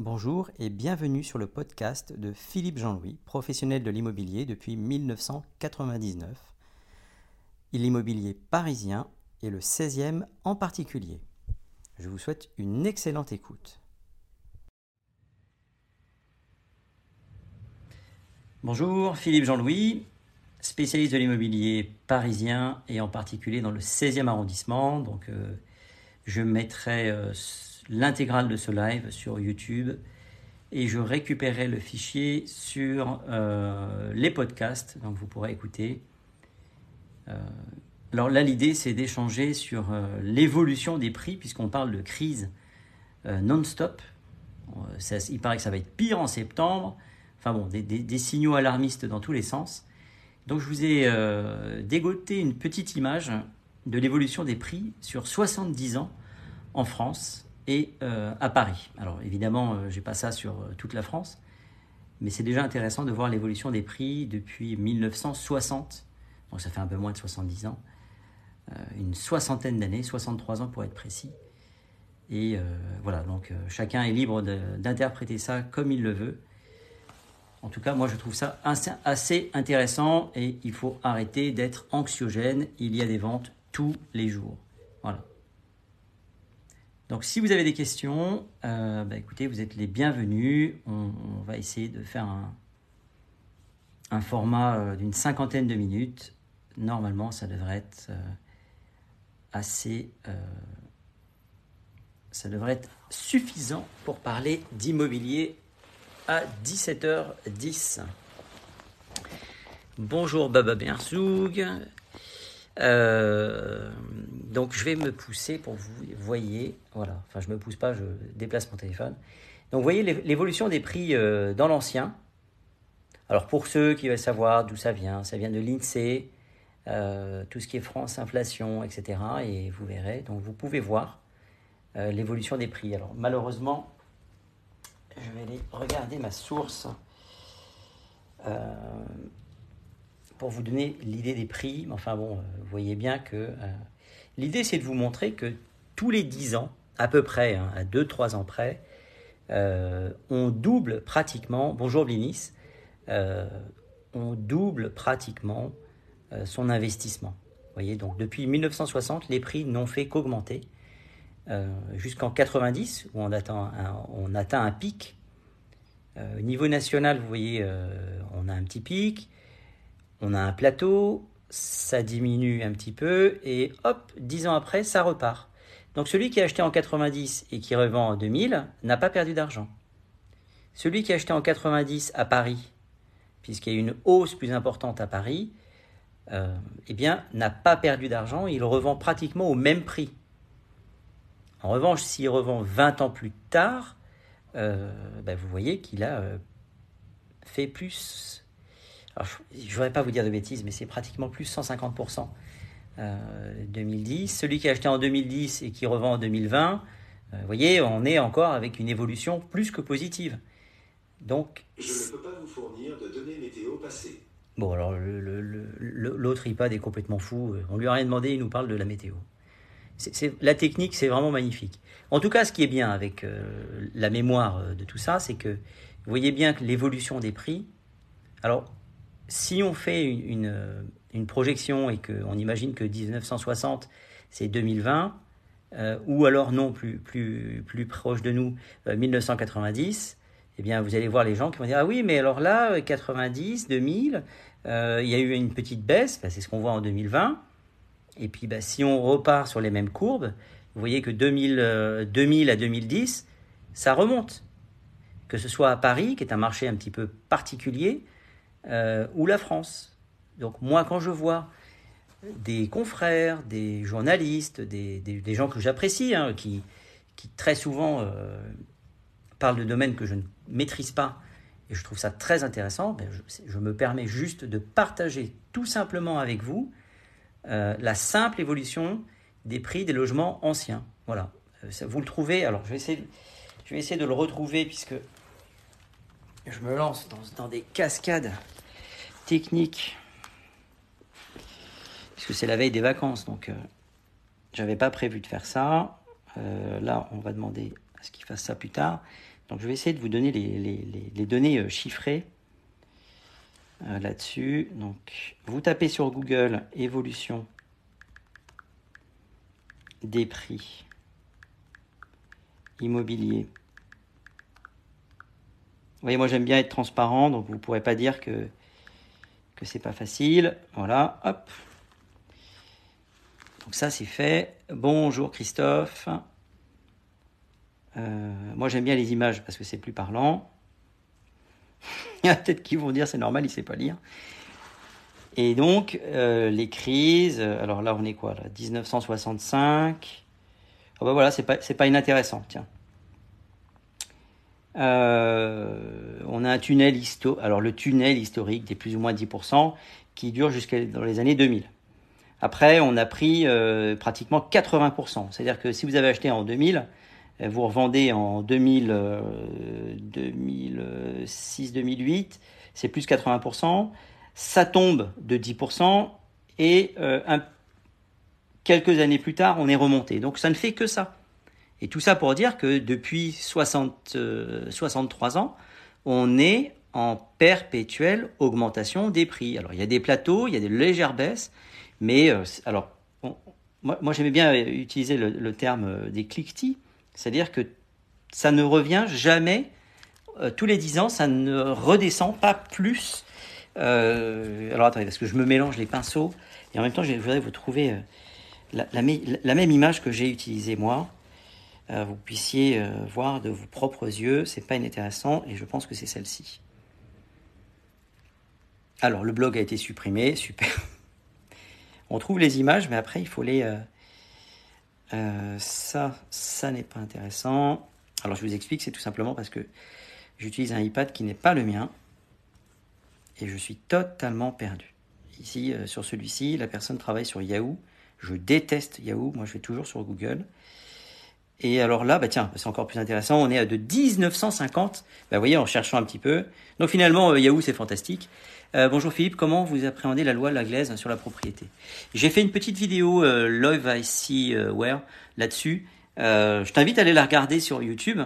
Bonjour et bienvenue sur le podcast de Philippe Jean-Louis, professionnel de l'immobilier depuis 1999. L'immobilier parisien et le 16e en particulier. Je vous souhaite une excellente écoute. Bonjour, Philippe Jean-Louis, spécialiste de l'immobilier parisien et en particulier dans le 16e arrondissement. Donc, euh, je mettrai euh, l'intégrale de ce live sur YouTube et je récupérerai le fichier sur euh, les podcasts, donc vous pourrez écouter. alors là, l'idée, c'est d'échanger sur l'évolution des prix, puisqu'on parle de crise non-stop. il paraît que ça va être pire en septembre. Enfin bon, des, signaux alarmistes dans tous les sens. Donc je vous ai euh, dégoté une petite image de l'évolution des prix sur 70 ans en France et euh, à Paris. Alors évidemment, euh, je n'ai pas ça sur toute la France, mais c'est déjà intéressant de voir l'évolution des prix depuis 1960. Donc ça fait un peu moins de 70 ans. une soixantaine d'années, 63 ans pour être précis. Et voilà, donc chacun est libre d'interpréter ça comme il le veut. En tout cas, moi, je trouve ça assez intéressant et il faut arrêter d'être anxiogène. Il y a des ventes tous les jours. Voilà. Donc, si vous avez des questions, euh, bah, écoutez, vous êtes les bienvenus. On, va essayer de faire un, format euh, d'une cinquantaine de minutes. Normalement, ça devrait être euh, assez. ça devrait être suffisant pour parler d'immobilier à 17h10. Bonjour Baba Bersoug. Euh, donc je vais me pousser pour vous voyez, voilà, enfin je me pousse pas, je déplace mon téléphone. Donc vous voyez l'évolution des prix euh, dans l'ancien. Alors pour ceux qui veulent savoir d'où ça vient, ça vient de l'INSEE, euh, tout ce qui est France, inflation, etc. Et vous verrez, donc vous pouvez voir l'évolution des prix. Alors malheureusement, je vais aller regarder ma source pour vous donner l'idée des prix. Enfin bon, euh, vous voyez bien que euh, l'idée c'est de vous montrer que tous les 10 ans, à peu près, hein, à 2-3 ans près, on double pratiquement, bonjour Blinis, on double pratiquement son investissement. Vous voyez, donc depuis 1960, les prix n'ont fait qu'augmenter. Euh, jusqu'en 90, où on atteint un, on atteint un pic. Euh, au niveau national, vous voyez, euh, on a un petit pic, on a un plateau, ça diminue un petit peu, et hop, 10 ans après, ça repart. Donc celui qui a acheté en 90 et qui revend en 2000 n'a pas perdu d'argent. Celui qui a acheté en 90 à Paris, puisqu'il y a une hausse plus importante à Paris, eh bien, n'a pas perdu d'argent, il revend pratiquement au même prix. En revanche, s'il revend 20 ans plus tard, euh, ben, vous voyez qu'il a euh, fait plus. Je ne voudrais pas vous dire de bêtises, mais c'est pratiquement plus 150%. 2010. Euh, Celui qui a acheté en 2010 et qui revend en 2020, vous voyez, on est encore avec une évolution plus que positive. Donc, je ne peux pas vous fournir de données météo passées. Bon, alors l'autre iPad est complètement fou. On lui a rien demandé, il nous parle de la météo la technique, c'est vraiment magnifique. En tout cas, ce qui est bien avec euh, la mémoire euh, de tout ça, c'est que vous voyez bien que l'évolution des prix. Alors, si on fait une, euh, projection et qu'on imagine que 1960, c'est 2020, ou alors non, plus, plus, plus proche de nous, 1990, eh bien, vous allez voir les gens qui vont dire Ah oui, mais alors là, 90, 2000, il y a eu une petite baisse, c'est ce qu'on voit en 2020. Et puis, bah, si on repart sur les mêmes courbes, vous voyez que 2000, 2000 euh, à 2010, ça remonte. Que ce soit à Paris, qui est un marché un petit peu particulier, euh, ou la France. Donc moi, quand je vois des confrères, des journalistes, des, gens que j'apprécie, hein, qui, très souvent euh, parlent de domaines que je ne maîtrise pas, et je trouve ça très intéressant, ben je, me permets juste de partager tout simplement avec vous euh, la simple évolution des prix des logements anciens. Voilà. Euh, vous le trouvez. Alors, je vais essayer de le retrouver puisque je me lance dans, des cascades techniques. Puisque c'est la veille des vacances, donc euh, j'avais pas prévu de faire ça. là, on va demander à ce qu'il fasse ça plus tard. Donc je vais essayer de vous donner les, données euh, chiffrées euh, là-dessus. Donc vous tapez sur Google évolution des prix immobiliers. Vous voyez, moi j'aime bien être transparent, donc vous ne pourrez pas dire que, que c'est pas facile. Voilà, hop. Donc ça c'est fait. Bonjour Christophe. Euh, moi j'aime bien les images parce que c'est plus parlant. Il y a peut-être qui vont dire c'est normal, il sait pas lire. Et donc euh, les crises, alors là on est quoi là? 1965. Oh bah voilà, c'est pas, pas inintéressant, tiens. Euh, on a un tunnel historique, alors le tunnel historique des plus ou moins 10% qui dure jusqu'à dans les années 2000. Après, on a pris pratiquement 80%. C'est-à-dire que si vous avez acheté en 2000, vous revendez en 2000, 2006, 2008, c'est plus 80%, ça tombe de 10% et euh, quelques années plus tard, on est remonté. Donc ça ne fait que ça. Et tout ça pour dire que depuis 60, 63 euh, ans, on est en perpétuelle augmentation des prix. Alors il y a des plateaux, il y a des légères baisses, mais euh, alors moi, j'aimais bien utiliser le, terme des cliquetis c'est-à-dire que ça ne revient jamais, euh, tous les 10 ans, ça ne redescend pas plus. Euh, alors attendez, parce que je me mélange les pinceaux, et en même temps, je voudrais vous trouver euh, la, même image que j'ai utilisée moi. Vous puissiez voir de vos propres yeux, c'est pas inintéressant, et je pense que c'est celle-ci. Alors, le blog a été supprimé, super. On trouve les images, mais après, il faut les, euh, ça, ça n'est pas intéressant. Alors je vous explique, c'est tout simplement parce que j'utilise un iPad qui n'est pas le mien et je suis totalement perdu. Ici, euh, sur celui-ci, la personne travaille sur Yahoo. Je déteste Yahoo, moi je vais toujours sur Google. Et alors là, bah tiens, c'est encore plus intéressant, on est à de 1950. Bah vous voyez, en cherchant un petit peu. Donc finalement, euh, Yahoo, c'est fantastique. Euh, bonjour Philippe, comment vous appréhendez la loi de la glaise sur la propriété? J'ai fait une petite vidéo euh, Love I See euh, Where là-dessus. je t'invite à aller la regarder sur YouTube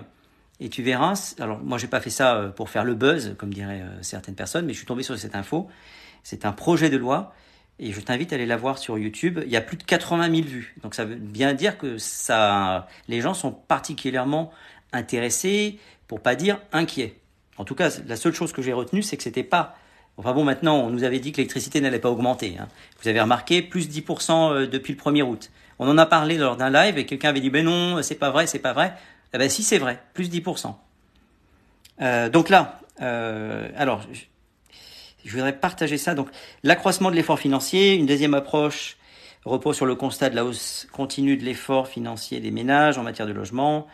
et tu verras. Alors moi j'ai pas fait ça pour faire le buzz comme diraient certaines personnes, mais je suis tombé sur cette info. C'est un projet de loi et je t'invite à aller la voir sur YouTube. Il y a plus de 80 000 vues, donc ça veut bien dire que ça, les gens sont particulièrement intéressés, pour pas dire inquiets. En tout cas, la seule chose que j'ai retenue, c'est que c'était pas Enfin bon, maintenant, on nous avait dit que l'électricité n'allait pas augmenter. Hein. Vous avez remarqué, plus 10% euh, depuis le 1er août. On en a parlé lors d'un live et quelqu'un avait dit, ben non, c'est pas vrai, c'est pas vrai. Eh ben si, c'est vrai, plus 10%. Euh, donc là, euh, alors, je, voudrais partager ça. Donc, l'accroissement de l'effort financier, une deuxième approche repose sur le constat de la hausse continue de l'effort financier des ménages en matière de logement.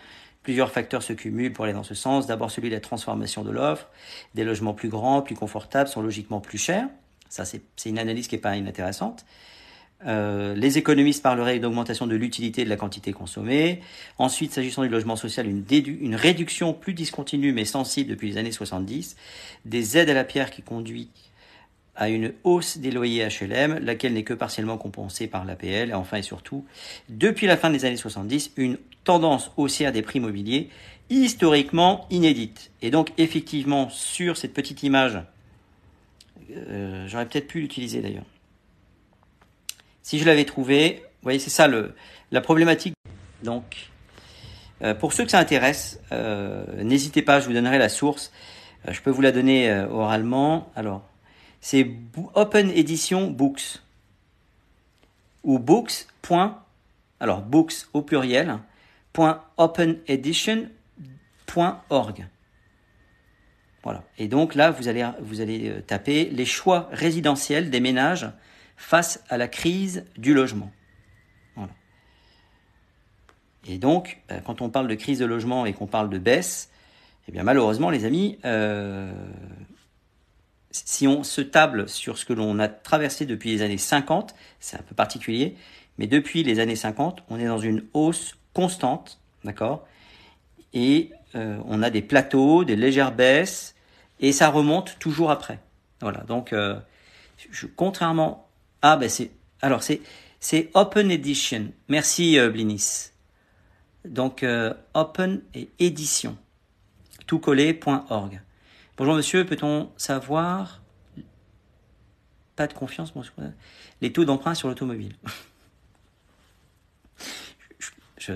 Plusieurs facteurs se cumulent pour aller dans ce sens. D'abord celui de la transformation de l'offre. Des logements plus grands, plus confortables sont logiquement plus chers. Ça, c'est une analyse qui n'est pas inintéressante. Euh, les économistes parleraient d'augmentation de l'utilité de la quantité consommée. Ensuite, s'agissant du logement social, une, une, réduction plus discontinue mais sensible depuis les années 70. Des aides à la pierre qui conduit à une hausse des loyers HLM, laquelle n'est que partiellement compensée par l'APL. Et enfin et surtout, depuis la fin des années 70, une tendance haussière des prix immobiliers historiquement inédite. Et donc effectivement, sur cette petite image, euh, j'aurais peut-être pu l'utiliser d'ailleurs. Si je l'avais trouvé, vous voyez, c'est ça la problématique. Donc, euh, pour ceux que ça intéresse, euh, n'hésitez pas, je vous donnerai la source. je peux vous la donner oralement. Alors, c'est Open Edition Books ou books. alors books au pluriel. Voilà. Et donc là, vous allez, vous allez euh, taper les choix résidentiels des ménages face à la crise du logement. Voilà. Et donc, euh, quand on parle de crise de logement et qu'on parle de baisse, eh bien malheureusement, les amis, euh, si on se table sur ce que l'on a traversé depuis les années 50, c'est un peu particulier, mais depuis les années 50, on est dans une hausse constante, d'accord? Et euh, on a des plateaux, des légères baisses, et ça remonte toujours après. Voilà, donc euh, contrairement... Ah ben c'est... Alors c'est, c'est Open Edition. Merci euh, Blinis. Donc Open et Édition. Bonjour monsieur, peut-on savoir pas de confiance, mon les taux d'emprunt sur l'automobile? Je,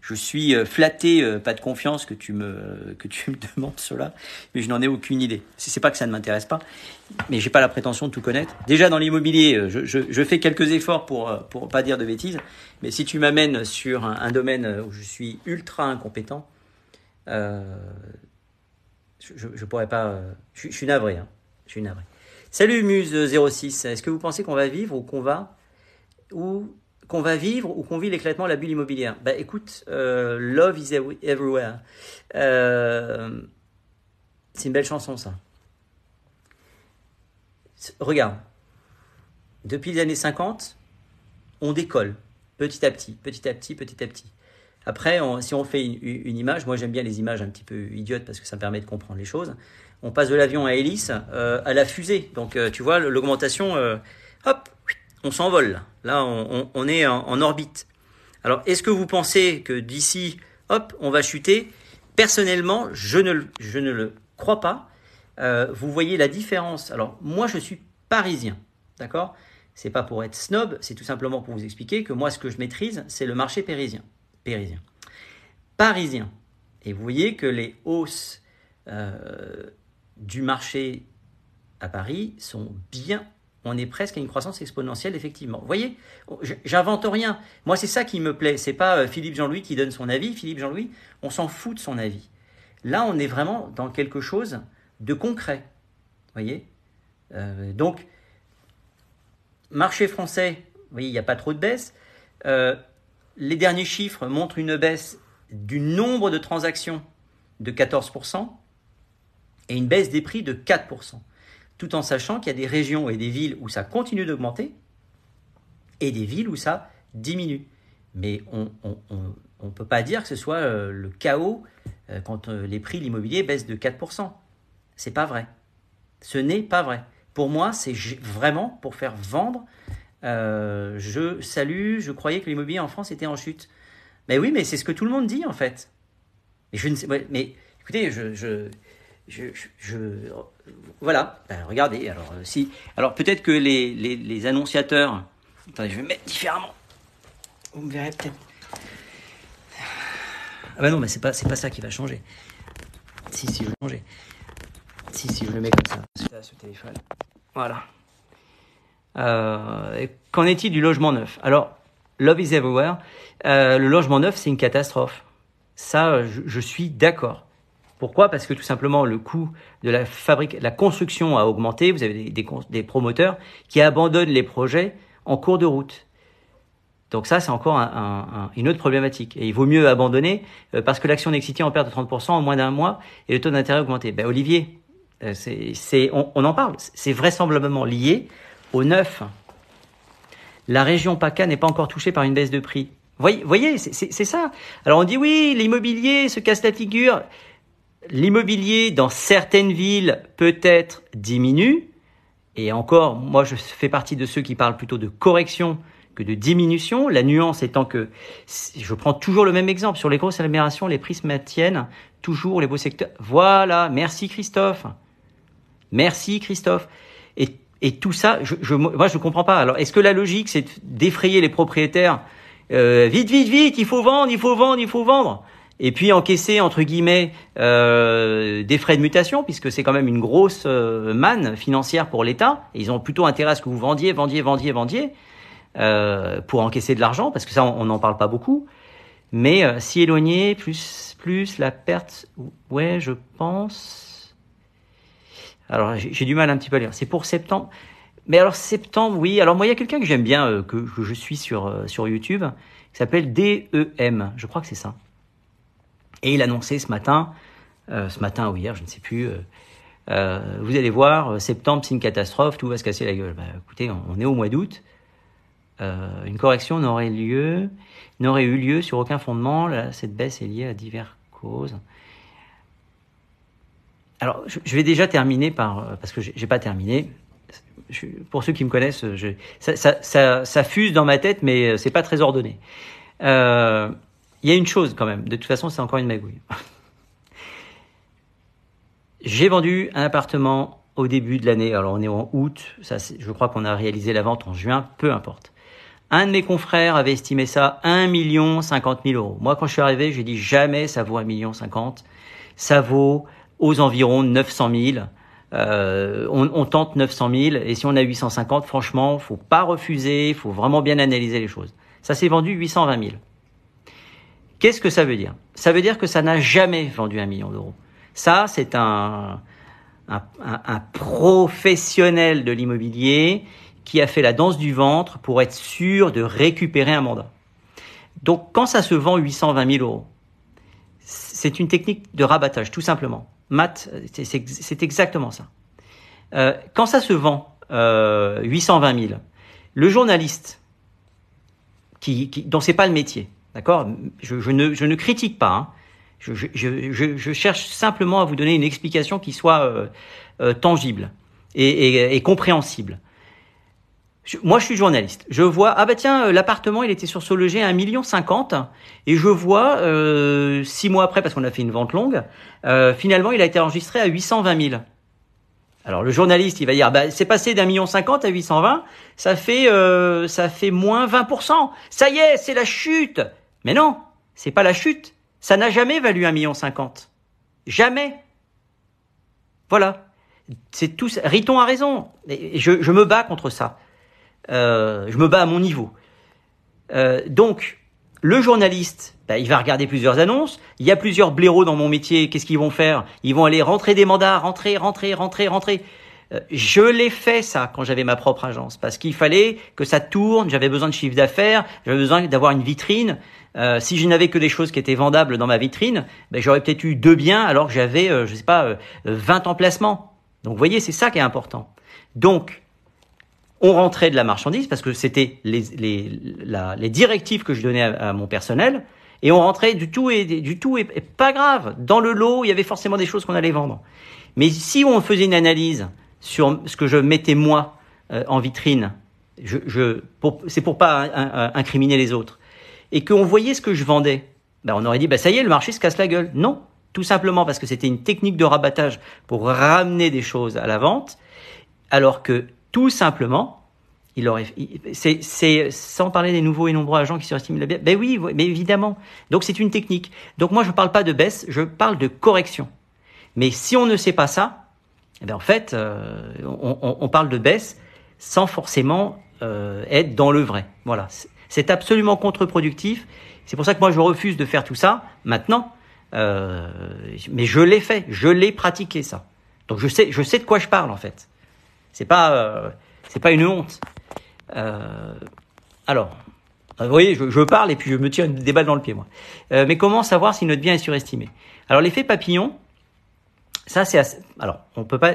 je, suis euh, flatté, euh, pas de confiance que tu me demandes cela, mais je n'en ai aucune idée. C'est pas que ça ne m'intéresse pas, mais j'ai pas la prétention de tout connaître. Déjà dans l'immobilier, euh, je, je, je, fais quelques efforts pour pour pas dire de bêtises, mais si tu m'amènes sur un, domaine où je suis ultra incompétent, je, je pourrais pas. Je, je suis navré, hein. je suis navré. Salut Muse06, est-ce que vous pensez qu'on va vivre ou qu'on va ou qu'on va vivre ou qu'on vit l'éclatement de la bulle immobilière? Bah écoute, euh, Love is everywhere. Euh, c'est une belle chanson ça. Regarde, depuis les années 50, on décolle petit à petit, petit à petit, petit à petit. Après, si on fait une, image, moi j'aime bien les images un petit peu idiotes parce que ça me permet de comprendre les choses on passe de l'avion à hélice euh, à la fusée. Donc euh, tu vois, l'augmentation, euh, hop, on s'envole. Là, on, est en, en, orbite. Alors, est-ce que vous pensez que d'ici, hop, on va chuter? Personnellement, je ne, je ne le crois pas. vous voyez la différence. Alors, moi, je suis parisien, d'accord? C'est pas pour être snob, c'est tout simplement pour vous expliquer que moi, ce que je maîtrise, c'est le marché parisien. Parisien. Parisien. Et vous voyez que les hausses euh, du marché à Paris sont bien. On est presque à une croissance exponentielle, effectivement. Vous voyez, j'invente rien. Moi, c'est ça qui me plaît. C'est pas euh, Philippe Jean-Louis qui donne son avis. Philippe Jean-Louis, on s'en fout de son avis. Là, on est vraiment dans quelque chose de concret. Vous voyez euh, Donc, marché français, vous voyez, il n'y a pas trop de baisse. Les derniers chiffres montrent une baisse du nombre de transactions de 14% et une baisse des prix de 4%, tout en sachant qu'il y a des régions et des villes où ça continue d'augmenter et des villes où ça diminue. Mais on ne peut pas dire que ce soit euh, le chaos euh, quand euh, les prix de l'immobilier baissent de 4%. C'est pas vrai. Ce n'est pas vrai. Pour moi, c'est vraiment pour faire vendre. Je salue, je croyais que l'immobilier en France était en chute. Mais oui, mais c'est ce que tout le monde dit en fait. Mais je ne sais, mais écoutez, je, je, je, voilà, ben, regardez. Alors, euh, si, alors peut-être que les, les, les, annonciateurs. Attendez, je vais mettre différemment. Vous me verrez peut-être. Ah ben non, mais c'est pas, c'est pas ça qui va changer. Si, si, je vais changer. Si, si, je le mets comme ça. Ce téléphone. Voilà. Euh, qu'en est-il du logement neuf? Alors, Love is Everywhere. Euh, le logement neuf, c'est une catastrophe. Ça, je, suis d'accord. Pourquoi? Parce que tout simplement le coût de la fabrique, la construction a augmenté. Vous avez des, des, promoteurs qui abandonnent les projets en cours de route. Donc ça, c'est encore un, un, une autre problématique. Et il vaut mieux abandonner euh, parce que l'action Nexity en perd de 30% en moins d'un mois et le taux d'intérêt augmenté. Ben, Olivier, euh, c'est, on, on, en parle. C'est vraisemblablement lié au neuf. La région PACA n'est pas encore touchée par une baisse de prix. Voyez, voyez c'est ça. Alors on dit oui, l'immobilier se casse la figure l'immobilier dans certaines villes peut-être diminue. Et encore, moi je fais partie de ceux qui parlent plutôt de correction que de diminution. La nuance étant que, je prends toujours le même exemple, sur les grosses agglomérations, les prix se maintiennent toujours les beaux secteurs. Voilà, merci Christophe. Merci Christophe. Et, tout ça, je, je, moi je ne comprends pas. Alors est-ce que la logique c'est d'effrayer les propriétaires euh, Vite, vite, vite, il faut vendre, il faut vendre, il faut vendre et puis encaisser entre guillemets euh, des frais de mutation puisque c'est quand même une grosse euh, manne financière pour l'État. Ils ont plutôt intérêt à ce que vous vendiez, vendiez, vendiez, vendiez euh, pour encaisser de l'argent parce que ça on n'en parle pas beaucoup. Mais euh, si éloigné plus plus la perte, ouais je pense. Alors j'ai du mal un petit peu à lire. C'est pour septembre. Mais alors septembre, oui. Alors moi il y a quelqu'un que j'aime bien euh, que, je suis sur sur YouTube qui s'appelle DEM. Je crois que c'est ça. Et il annonçait ce matin, euh, ce matin ou hier, je ne sais plus, euh, euh, vous allez voir, septembre c'est une catastrophe, tout va se casser la gueule. Bah, écoutez, on, est au mois d'août, une correction n'aurait lieu, n'aurait eu lieu sur aucun fondement. Cette baisse est liée à diverses causes. Alors, je, vais déjà terminer par, parce que j'ai pas terminé. Pour ceux qui me connaissent, ça, fuse dans ma tête, mais c'est pas très ordonné. Euh, il y a une chose quand même. De toute façon, c'est encore une magouille. J'ai vendu un appartement au début de l'année. Alors on est en août, je crois qu'on a réalisé la vente en juin, peu importe. Un de mes confrères avait estimé ça 1 million 50 000 euros. Moi, quand je suis arrivé, j'ai dit jamais ça vaut 1 million 50. Ça vaut aux environs 900 000. Euh, on, tente 900 000 et si on a 850, franchement, faut pas refuser, faut vraiment bien analyser les choses. Ça s'est vendu 820 000. Qu'est-ce que ça veut dire? Ça veut dire que ça n'a jamais vendu un million d'euros. Ça, c'est un, un, un, professionnel de l'immobilier qui a fait la danse du ventre pour être sûr de récupérer un mandat. Donc, quand ça se vend 820 000 euros, c'est une technique de rabattage, tout simplement. Matt, c'est exactement ça. Euh, quand ça se vend euh, 820 000, le journaliste, qui, qui, dont pas le métier, d'accord je, ne, critique pas, hein, je, cherche simplement à vous donner une explication qui soit euh, euh, tangible et, compréhensible. Moi, je suis journaliste. Je vois, ah bah tiens, euh, l'appartement, il était sur Sologer à 1,50 million et je vois euh, six mois après, parce qu'on a fait une vente longue, euh, finalement, il a été enregistré à 820 000. Alors le journaliste, il va dire, bah, c'est passé d'un million cinquante à 820, ça fait, euh, ça fait moins 20%. Ça y est, c'est la chute. Mais non, c'est pas la chute. Ça n'a jamais valu un million cinquante. Jamais. Voilà. C'est tout. Riton a raison. Je, je, me bats contre ça. Euh, je me bats à mon niveau. Euh, donc, le journaliste, bah, il va regarder plusieurs annonces. Il y a plusieurs blaireaux dans mon métier. Qu'est-ce qu'ils vont faire? Ils vont aller rentrer des mandats, rentrer, rentrer, rentrer, rentrer. Euh, je l'ai fait ça quand j'avais ma propre agence parce qu'il fallait que ça tourne. J'avais besoin de chiffre d'affaires. J'avais besoin d'avoir une vitrine. Euh, si je n'avais que des choses qui étaient vendables dans ma vitrine, ben, j'aurais peut-être eu deux biens alors que j'avais, euh, je sais pas, euh, 20 emplacements. Donc vous voyez, c'est ça qui est important. Donc, on rentrait de la marchandise parce que c'était les, directives que je donnais à, mon personnel et on rentrait du tout et du tout et, pas grave. Dans le lot, il y avait forcément des choses qu'on allait vendre. Mais si on faisait une analyse sur ce que je mettais moi euh, en vitrine, je, c'est pour pas incriminer les autres et qu'on voyait ce que je vendais, ben on aurait dit, ben ça y est, le marché se casse la gueule. Non, tout simplement parce que c'était une technique de rabattage pour ramener des choses à la vente, alors que tout simplement, il aurait, c'est, sans parler des nouveaux et nombreux agents qui surestiment la baisse. Ben oui, mais évidemment. Donc c'est une technique. Donc moi je parle pas de baisse, je parle de correction. Mais si on ne sait pas ça, eh ben en fait, euh, on, on, on, parle de baisse sans forcément euh, être dans le vrai. Voilà. C'est absolument contre-productif. C'est pour ça que moi je refuse de faire tout ça maintenant. Euh, mais je l'ai fait, je l'ai pratiqué ça. Donc je sais, je sais de quoi je parle en fait. C'est pas, euh, pas une honte. Euh, alors, vous voyez, je, parle et puis je me tire des balles dans le pied moi. Euh, mais comment savoir si notre bien est surestimé? Alors l'effet papillon, ça c'est, alors on peut pas,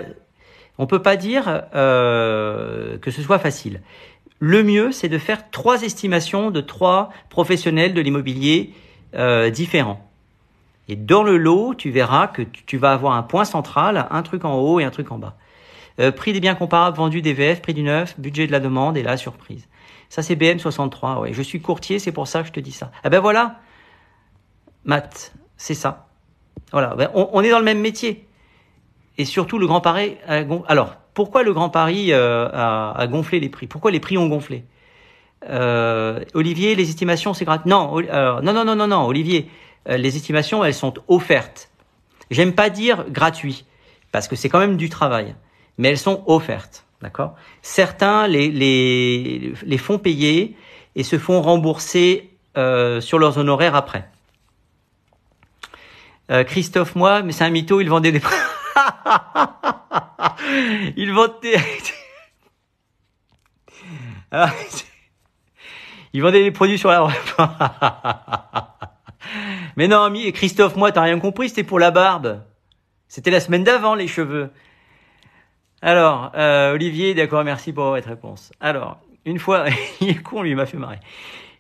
peut pas dire que ce soit facile le mieux, c'est de faire trois estimations de trois professionnels de l'immobilier différents. Et dans le lot, tu verras que tu vas avoir un point central, un truc en haut et un truc en bas. Euh, prix des biens comparables vendus DVF, prix du neuf, budget de la demande et la surprise. Ça, c'est BM63. Ouais. Je suis courtier, c'est pour ça que je te dis ça. Ah ben voilà, Matt, c'est ça. Voilà, ben, on, est dans le même métier. Et surtout, le Grand Paris. Alors, pourquoi le Grand Paris euh, a, a, gonflé les prix? Pourquoi les prix ont gonflé? Euh, Olivier, les estimations, c'est gratuit. Non, non, non, non, non, non, Olivier, les estimations, elles sont offertes. J'aime pas dire gratuit, parce que c'est quand même du travail, mais elles sont offertes, d'accord? Certains les, les, les font payer et se font rembourser euh, sur leurs honoraires après. Christophe, moi, mais c'est un mytho, il vendait des... il vendait. Il vendait des produits sur la. Mais non, Christophe, moi, t'as rien compris, c'était pour la barbe. C'était la semaine d'avant, les cheveux. Alors, euh, Olivier, d'accord, merci pour votre réponse. Alors, une fois, il est con, lui, il m'a fait marrer.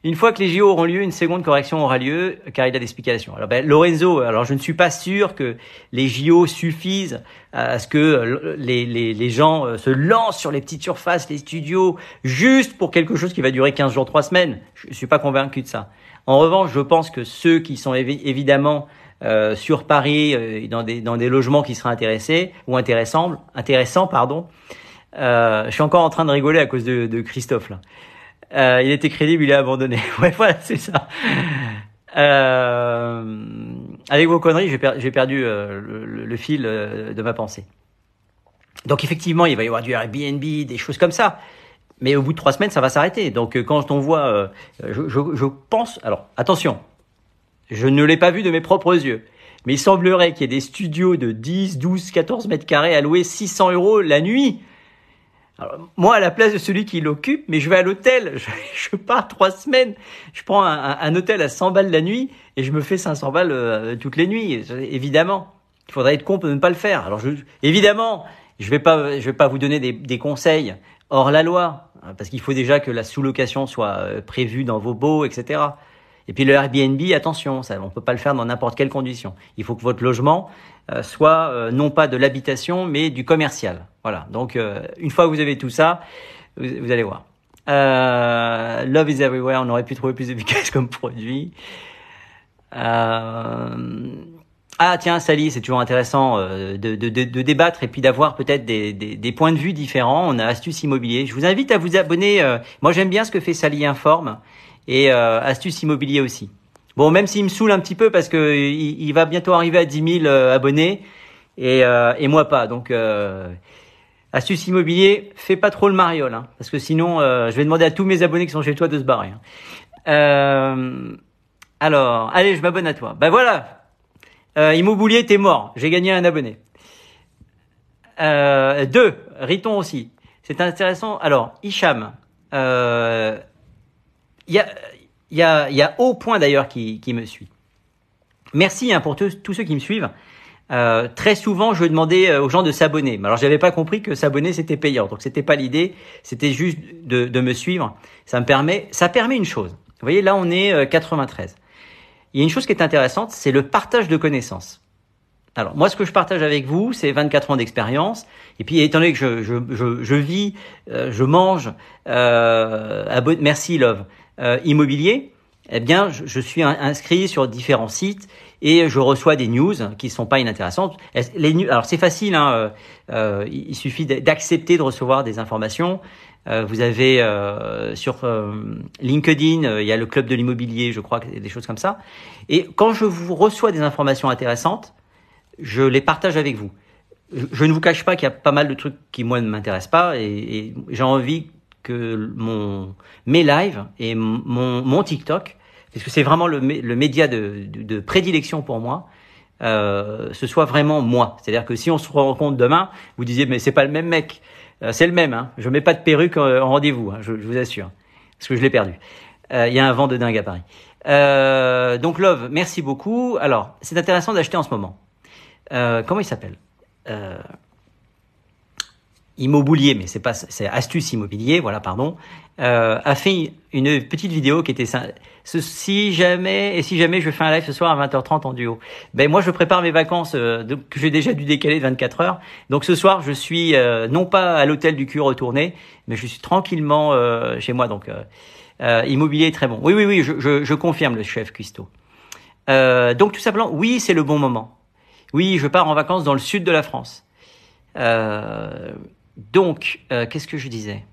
Une fois que les JO auront lieu, une seconde correction aura lieu, car il a des explications. Alors, ben, Lorenzo, alors je ne suis pas sûr que les JO suffisent à ce que les, les, les gens euh, se lancent sur les petites surfaces, les studios, juste pour quelque chose qui va durer 15 jours, 3 semaines. Je ne suis pas convaincu de ça. En revanche, je pense que ceux qui sont évidemment euh, sur Paris euh, dans des dans des logements qui seraient intéressés ou intéressants, intéressants pardon. Euh, je suis encore en train de rigoler à cause de, de Christophe là. Euh, il était crédible, il est abandonné. ouais, voilà, c'est ça. Euh, avec vos conneries, j'ai, per- perdu euh, le, le fil de ma pensée. Donc effectivement, il va y avoir du Airbnb, des choses comme ça. Mais au bout de trois semaines, ça va s'arrêter. Donc quand on voit, je, je, je pense, alors attention, je ne l'ai pas vu de mes propres yeux. Mais il semblerait qu'il y ait des studios de 10, 12, 14 mètres carrés à louer 600 euros la nuit. Moi, à la place de celui qui l'occupe, mais je vais à l'hôtel. Je, pars trois semaines. Je prends un, hôtel à 100 balles la nuit et je me fais 500 balles euh, toutes les nuits. Évidemment, il faudrait être con pour ne pas le faire. Alors, évidemment, je vais pas, je vais pas vous donner des, des conseils hors la loi, hein, parce qu'il faut déjà que la sous-location soit euh, prévue dans vos baux, etc. Et puis le Airbnb, attention, ça, on peut pas le faire dans n'importe quelle condition. Il faut que votre logement euh, soit euh, non pas de l'habitation, mais du commercial. Voilà. Donc euh, une fois que vous avez tout ça, vous, vous allez voir. Euh, Love is everywhere. On aurait pu trouver plus efficace comme produit. Euh, ah tiens, Sally, c'est toujours intéressant euh, de, de, de, de débattre et puis d'avoir peut-être des, des, des points de vue différents. On a Astuce Immobilier. Je vous invite à vous abonner. moi, j'aime bien ce que fait Sally Informe et euh, Astuce Immobilier aussi. Bon, même s'il me saoule un petit peu parce que il, va bientôt arriver à 10 000 euh, abonnés et, euh, et moi pas. Donc, euh, Astuce Immobilier, fais pas trop le mariole, hein, parce que sinon, euh, je vais demander à tous mes abonnés qui sont chez toi de se barrer. hein. Euh, alors, allez, je m'abonne à toi. Ben voilà, euh, Immobilier, t'es mort. J'ai gagné un abonné. Euh, deux, Riton aussi. C'est intéressant. Alors, Hicham, euh, il y a, il y a, y a au point d'ailleurs qui, qui me suit. Merci hein, pour tous tous ceux qui me suivent. Euh, très souvent, je demandais euh, aux gens de s'abonner. Alors, j'avais pas compris que s'abonner c'était payant. Donc, c'était pas l'idée. C'était juste de, de me suivre. Ça me permet, ça permet une chose. Vous voyez, là, on est euh, 93. Il y a une chose qui est intéressante, c'est le partage de connaissances. Alors, moi, ce que je partage avec vous, c'est 24 ans d'expérience. Et puis, étant donné que je, je, je, je vis, euh, je mange, euh, merci Love, euh, immobilier, eh bien, je, suis in- inscrit sur différents sites et je reçois des news qui sont pas inintéressantes. Alors, c'est facile, hein, euh, euh, il suffit d'accepter de recevoir des informations. Euh, vous avez euh, sur euh, LinkedIn, euh, il y a le club de l'immobilier, je crois, des choses comme ça. Et quand je vous reçois des informations intéressantes, je les partage avec vous. Je, je ne vous cache pas qu'il y a pas mal de trucs qui moi ne m'intéressent pas et, et j'ai envie que mon mes lives et mon, mon TikTok, parce que c'est vraiment le, le média de, de, prédilection pour moi, euh, ce soit vraiment moi. C'est-à-dire que si on se rencontre demain, vous disiez mais c'est pas le même mec, Euh, c'est le même. Hein. Je mets pas de perruque euh, en rendez-vous, hein, je, je vous assure, parce que je l'ai perdu. Euh, Il y a un vent de dingue à Paris. Euh, donc Love, merci beaucoup. Alors c'est intéressant d'acheter en ce moment. Comment il s'appelle? Immobilier, mais c'est pas c'est astuce immobilier, voilà, pardon, euh, a fait une petite vidéo qui était Si jamais et si jamais je fais un live ce soir à 20h30 en duo, ben moi je prépare mes vacances euh, de- que j'ai déjà dû décaler de 24 heures. Donc ce soir je suis euh, non pas à l'hôtel du cul retourné, mais je suis tranquillement euh, chez moi. Donc euh, euh, immobilier très bon. Oui oui oui, je, je, je confirme le chef Cuisto. Donc tout simplement, oui c'est le bon moment. Oui, je pars en vacances dans le sud de la France. Euh, donc, euh, qu'est-ce que je disais?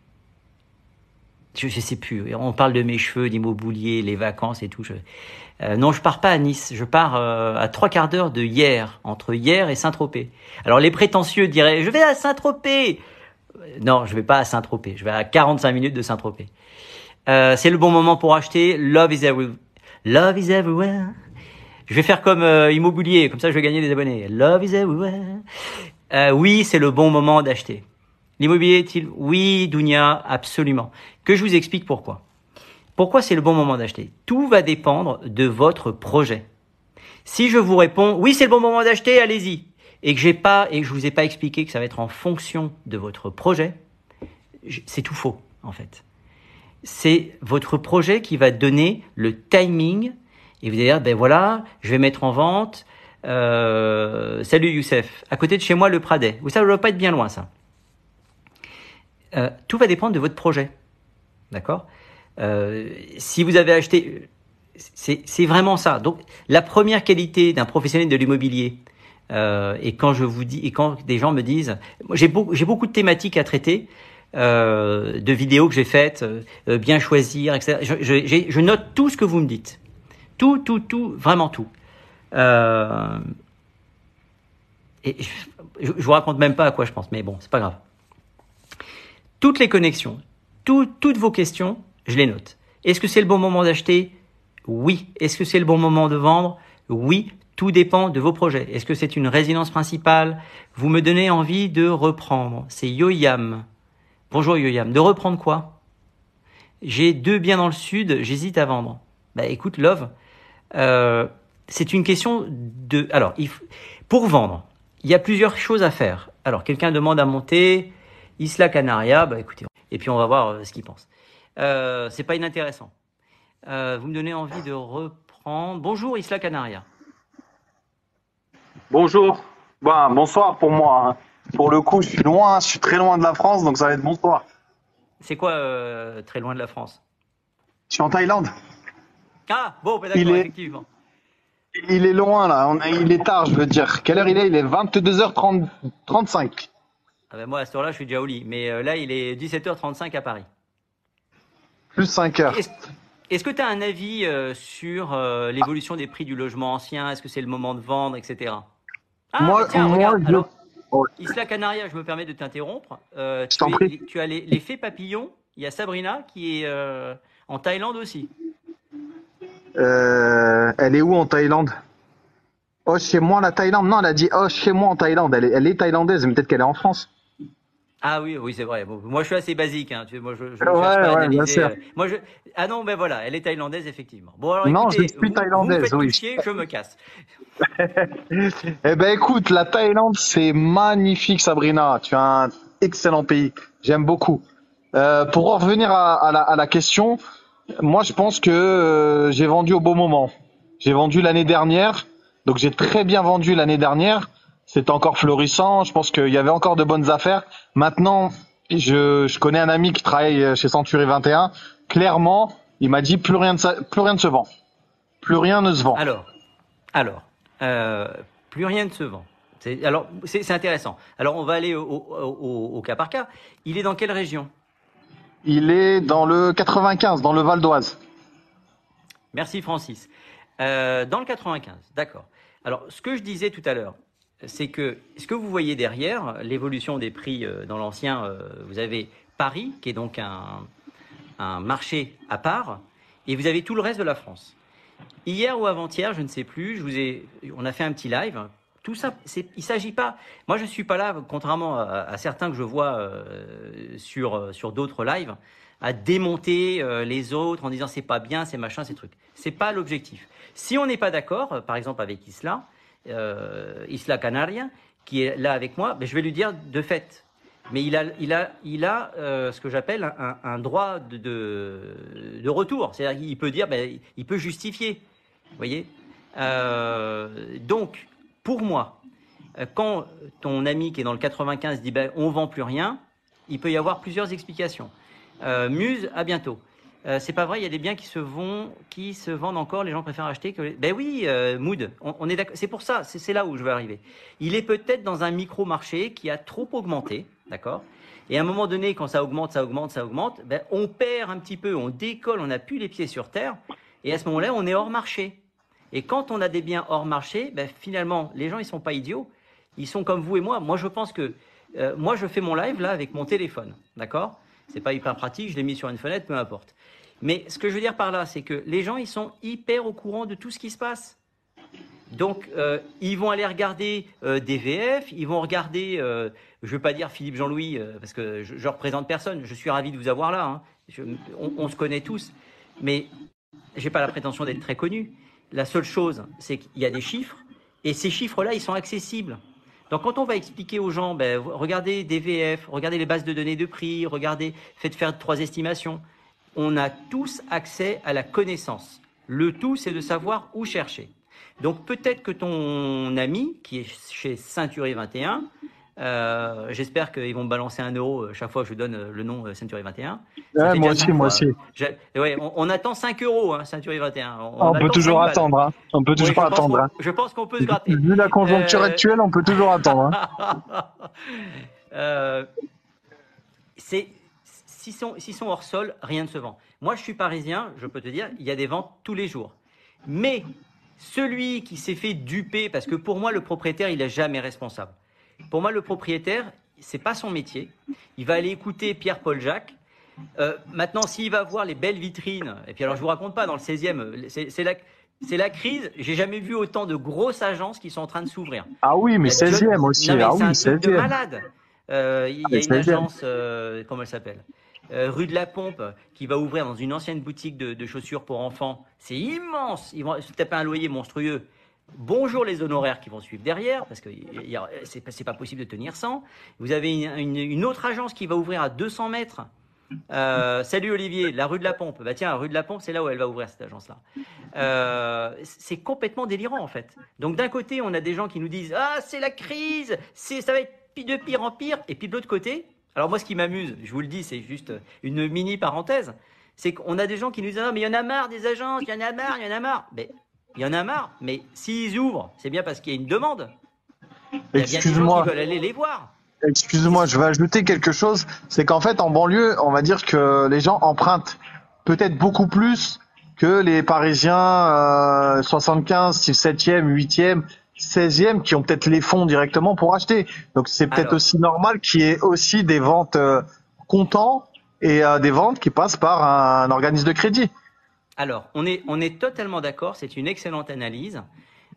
Je, je sais plus. On parle de mes cheveux, d'immobilier, les vacances et tout. Euh, non, je pars pas à Nice. Je pars euh, à trois quarts d'heure de hier, entre hier et Saint-Tropez. Alors les prétentieux diraient je vais à Saint-Tropez. Non, je vais pas à Saint-Tropez. Je vais à 45 minutes de Saint-Tropez. C'est le bon moment pour acheter. Love is everywhere. Love is everywhere. Je vais faire comme immobilier, comme ça je vais gagner des abonnés. Love is everywhere. Oui, c'est le bon moment d'acheter. L'immobilier est-il Oui, Dounia, absolument. Que je vous explique pourquoi. Pourquoi c'est le bon moment d'acheter? Tout va dépendre de votre projet. Si je vous réponds oui, c'est le bon moment d'acheter, allez-y, et que j'ai pas et que je vous ai pas expliqué que ça va être en fonction de votre projet, c'est tout faux en fait. C'est votre projet qui va donner le timing et vous allez dire ben voilà, je vais mettre en vente. Euh, salut Youssef, à côté de chez moi le Pradet. Vous savez, ça ne doit pas être bien loin ça. Euh, tout va dépendre de votre projet. D'accord? Euh, Si vous avez acheté, c'est vraiment ça. Donc, la première qualité d'un professionnel de l'immobilier, euh, et quand je vous dis, et quand des gens me disent, j'ai beaucoup, beaucoup de thématiques à traiter, euh, de vidéos que j'ai faites, euh, bien choisir, etc. Je, je, je, note tout ce que vous me dites, tout, tout, tout, vraiment tout. Euh, et je, je vous raconte même pas à quoi je pense, mais bon, c'est pas grave. Toutes les connexions, tout, toutes vos questions, je les note. Est-ce que c'est le bon moment d'acheter? Oui. Est-ce que c'est le bon moment de vendre? Oui. Tout dépend de vos projets. Est-ce que c'est une résidence principale? Vous me donnez envie de reprendre. C'est Yoyam. Bonjour Yoyam. De reprendre quoi? J'ai deux biens dans le sud, j'hésite à vendre. Bah écoute, Love, euh, c'est une question de... Alors, pour vendre, il y a plusieurs choses à faire. Alors, quelqu'un demande à monter Isla Canaria, bah écoutez, et puis on va voir euh, ce qu'il pense. Euh, c'est pas inintéressant. Euh, vous me donnez envie de reprendre. Bonjour Isla Canaria. Bonjour. Bah, bonsoir pour moi. Hein. Pour le coup, je suis loin, je suis très loin de la France, donc ça va être bonsoir. C'est quoi euh, très loin de la France? Je suis en Thaïlande. Ah, bon, bah, d'accord, est- effectivement. Il est loin là, il est tard, je veux dire. Quelle heure il est? Il est 22h35. Ah ben, moi, à ce heure-là, je suis déjà au lit. Mais euh, là, il est 17h35 à Paris. Plus 5 heures. Est-ce est-ce que tu as un avis euh, sur euh, l'évolution des prix du logement ancien? Est-ce que c'est le moment de vendre, etc. Ah, Moi- tiens, moi, regarde. je- Alors. Isla Canaria, je me permets de t'interrompre. Euh, Je tu, t'en es- prie. tu as les- l'effet papillon. Il y a Sabrina qui est en Thaïlande aussi. Elle est où en Thaïlande? Oh, chez moi la Thaïlande. Non, elle a dit oh, chez moi en Thaïlande. Elle est, elle est thaïlandaise, mais peut-être qu'elle est en France. Ah oui, oui, c'est vrai. Bon, moi, je suis assez basique. Hein. Tu- Moi, je, je Ouais, pas ouais, analyser. bien sûr. euh, Moi, je... Ah non, ben voilà, elle est thaïlandaise, effectivement. Bon, alors Non, écoutez, je suis vous- thaïlandaise, vous oui. chier, je me casse. Eh ben écoute, la Thaïlande, c'est magnifique, Sabrina. Tu as un excellent pays. J'aime beaucoup. Euh, pour en revenir à, à la, à la question, moi je pense que euh, j'ai vendu au bon moment. J'ai vendu l'année dernière, donc j'ai très bien vendu l'année dernière. C'était encore florissant. Je pense qu'il y avait encore de bonnes affaires. Maintenant, je, je connais un ami qui travaille chez Century 21. Clairement, il m'a dit plus rien, sa- plus rien ne se vend. Plus rien ne se vend. Alors, alors, euh, plus rien ne se vend. C'est- Alors, c'est c'est intéressant. Alors, on va aller au, au- au- au cas par cas. Il est dans quelle région? Il est dans le 95, dans le Val d'Oise. Merci Francis. Euh, dans le 95, d'accord. Alors, ce que je disais tout à l'heure, c'est que ce que vous voyez derrière, l'évolution des prix euh, dans l'ancien, euh, vous avez Paris, qui est donc un, marché à part, et vous avez tout le reste de la France. Hier ou avant-hier, je ne sais plus, je vous ai, on a fait un petit live. Tout ça, il s'agit pas. Moi, je suis pas là, contrairement à, certains que je vois euh, sur sur d'autres lives, à démonter les autres en disant c'est pas bien, c'est machin, ces trucs. C'est pas l'objectif. Si on n'est pas d'accord, par exemple avec Isla, Isla Canaria, qui est là avec moi, ben, je vais lui dire de fait. Mais il a, il a, il a euh, ce que j'appelle un, droit de, de, retour. C'est-à-dire qu'il peut dire, ben, il peut justifier. Vous voyez? Euh, Donc, pour moi, euh, quand ton ami qui est dans le 95 dit ben, on vend plus rien, il peut y avoir plusieurs explications. Euh, Muse, à bientôt. Euh, c'est pas vrai, il y a des biens qui se vendent encore. Les gens préfèrent acheter que. Ben oui, euh, Mood, on, est d'accord. C'est pour ça, c'est là où je veux arriver. Il est peut-être dans un micro marché qui a trop augmenté, d'accord? Et à un moment donné, quand ça augmente, ça augmente, ça augmente, ben on perd un petit peu, on décolle, on n'a plus les pieds sur terre. Et à ce moment-là, on est hors marché. Et quand on a des biens hors marché, ben finalement, les gens ils sont pas idiots. Ils sont comme vous et moi. Moi, je pense que euh, moi, je fais mon live là avec mon téléphone, d'accord? C'est pas hyper pratique, je l'ai mis sur une fenêtre, peu importe. Mais ce que je veux dire par là, c'est que les gens, ils sont hyper au courant de tout ce qui se passe. Donc, euh, ils vont aller regarder euh, des ils vont regarder, euh, je ne veux pas dire Philippe Jean-Louis, euh, parce que je, je représente personne, je suis ravi de vous avoir là, hein. On, on se connaît tous, mais j'ai pas la prétention d'être très connu. La seule chose, c'est qu'il y a des chiffres, et ces chiffres-là, ils sont accessibles. Donc, quand on va expliquer aux gens, ben, regardez des VF, regardez les bases de données de prix, regardez, faites faire trois estimations, on a tous accès à la connaissance. Le tout, c'est de savoir où chercher. Donc peut-être que ton ami, qui est chez Ceinturé 21, Euh, J'espère qu'ils vont me balancer un euro euh, chaque fois que je donne euh, le nom Century 21. Ouais, Ça fait moi aussi, moi fois. aussi. Ouais, on, on attend 5 euros, hein, Century 21. On, On, peut toujours 5 balles. attendre. Hein. On peut toujours attendre. hein. Je pense qu'on peut se gratter. Vu la conjoncture Euh, actuelle, on peut toujours attendre. hein. Euh, s'ils sont, sont hors sol, rien ne se vend. Moi, je suis parisien, je peux te dire, il y a des ventes tous les jours. Mais celui qui s'est fait duper, parce que pour moi, le propriétaire, il est jamais responsable. Pour moi, le propriétaire, c'est pas son métier. Il va aller écouter Pierre-Paul Jacques. Euh, maintenant, s'il va voir les belles vitrines, et puis alors je vous raconte pas, dans le 16e, c'est la, c'est la crise. J'ai jamais vu autant de grosses agences qui sont en train de s'ouvrir. Ah oui, mais Il y a 16e aussi. Non, mais ah oui, un truc de 16e. malade. Euh, Il y a mais une 16e. agence, euh, comment elle s'appelle Euh, Rue de la Pompe, qui va ouvrir dans une ancienne boutique de, de chaussures pour enfants. C'est immense. Ils vont se taper un loyer monstrueux. Bonjour les honoraires qui vont suivre derrière, parce que c'est pas, possible de tenir sans. Vous avez une, autre agence qui va ouvrir à 200 mètres. Euh, salut Olivier, la rue de la Pompe. Bah tiens, la rue de la Pompe, c'est là où elle va ouvrir cette agence-là. Euh, c'est complètement délirant en fait. Donc d'un côté, on a des gens qui nous disent ah c'est la crise, c'est ça va être de pire en pire, et puis de l'autre côté, alors moi ce qui m'amuse, je vous le dis, c'est juste une mini parenthèse, c'est qu'on a des gens qui nous disent ah mais il y en a marre des agences, il y en a marre, il y en a marre. Il y en a marre, mais s'ils ouvrent, c'est bien parce qu'il y a une demande. Excuse-moi. veulent aller les voir. Excuse-moi, je vais ajouter quelque chose. C'est qu'en fait, en banlieue, on va dire que les gens empruntent peut-être beaucoup plus que les Parisiens euh, 75, 7e, 8e, 16e qui ont peut-être les fonds directement pour acheter. Donc c'est peut-être aussi normal qu'il y ait aussi des ventes euh, comptants et euh, des ventes qui passent par un, organisme de crédit. Alors, on est, on est totalement d'accord, c'est une excellente analyse.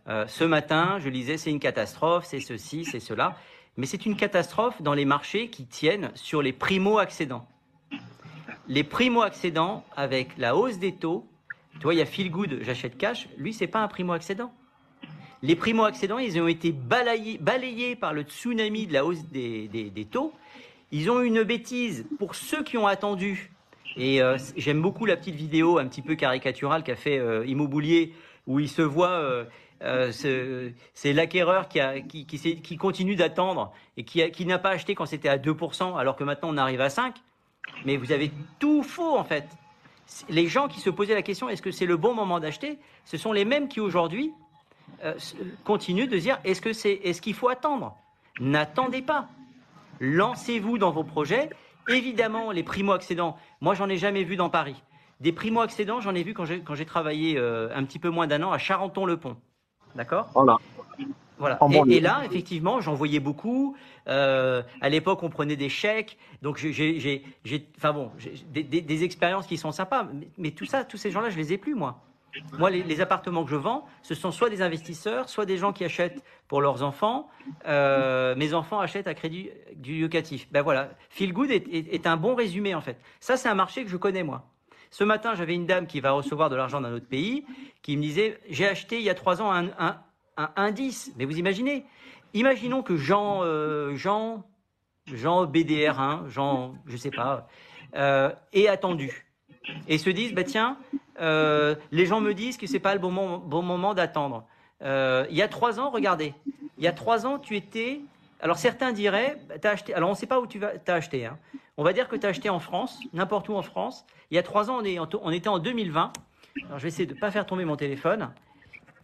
Euh, ce matin, je lisais, c'est une catastrophe, c'est ceci, c'est cela. Mais c'est une catastrophe dans les marchés qui tiennent sur les primo-accédants. Les primo-accédants, avec la hausse des taux, tu vois, il y a Feel Good, j'achète cash, lui, c'est pas un primo-accédant. Les primo-accédants, ils ont été balayés, balayés par le tsunami de la hausse des, des- des taux. Ils ont une bêtise pour ceux qui ont attendu. Et euh, j'aime beaucoup la petite vidéo un petit peu caricaturale qu'a fait euh, Immobilier, où il se voit, euh, euh, ce- c'est l'acquéreur qui, qui, continue d'attendre et qui, n'a pas acheté quand c'était à 2%, alors que maintenant on arrive à 5%. Mais vous avez tout faux en fait. Les gens qui se posaient la question, est-ce que c'est le bon moment d'acheter Ce sont les mêmes qui aujourd'hui continuent de dire, est-ce que c'est, est-ce qu'il faut attendre? N'attendez pas. Lancez-vous dans vos projets. Évidemment, les primo-accédants, moi, j'en ai jamais vu dans Paris. Des primo-accédants, j'en ai vu quand j'ai, travaillé euh, un petit peu moins d'un an à Charenton-le-Pont. D'accord? Voilà. Et, et là, effectivement, j'en voyais beaucoup. Euh, à l'époque, on prenait des chèques. Donc, j'ai, enfin bon, des- des expériences qui sont sympas. Mais, mais tout ça, tous ces gens-là, je les ai plus, moi. Moi, les, appartements que je vends, ce sont soit des investisseurs, soit des gens qui achètent pour leurs enfants. Euh, mes enfants achètent à crédit du locatif. Ben voilà, Feel Good est, un bon résumé en fait. Ça, c'est un marché que je connais moi. Ce matin, j'avais une dame qui va recevoir de l'argent d'un autre pays qui me disait J'ai acheté il y a trois ans un, indice. Mais vous imaginez Imaginons que Jean, euh, Jean, Jean BDR1, Jean, je sais pas, euh, ait attendu et se disent bah tiens, euh, les gens me disent que c'est pas le bon, moment- bon moment d'attendre. Euh, il y a trois ans, regardez, il y a trois ans, tu étais. Alors certains diraient, bah, t'as acheté. Alors on ne sait pas où tu vas, t'as acheté. Hein. On va dire que tu as acheté en France, n'importe où en France. Il y a trois ans, on, est on était en 2020. Alors je vais essayer de ne pas faire tomber mon téléphone.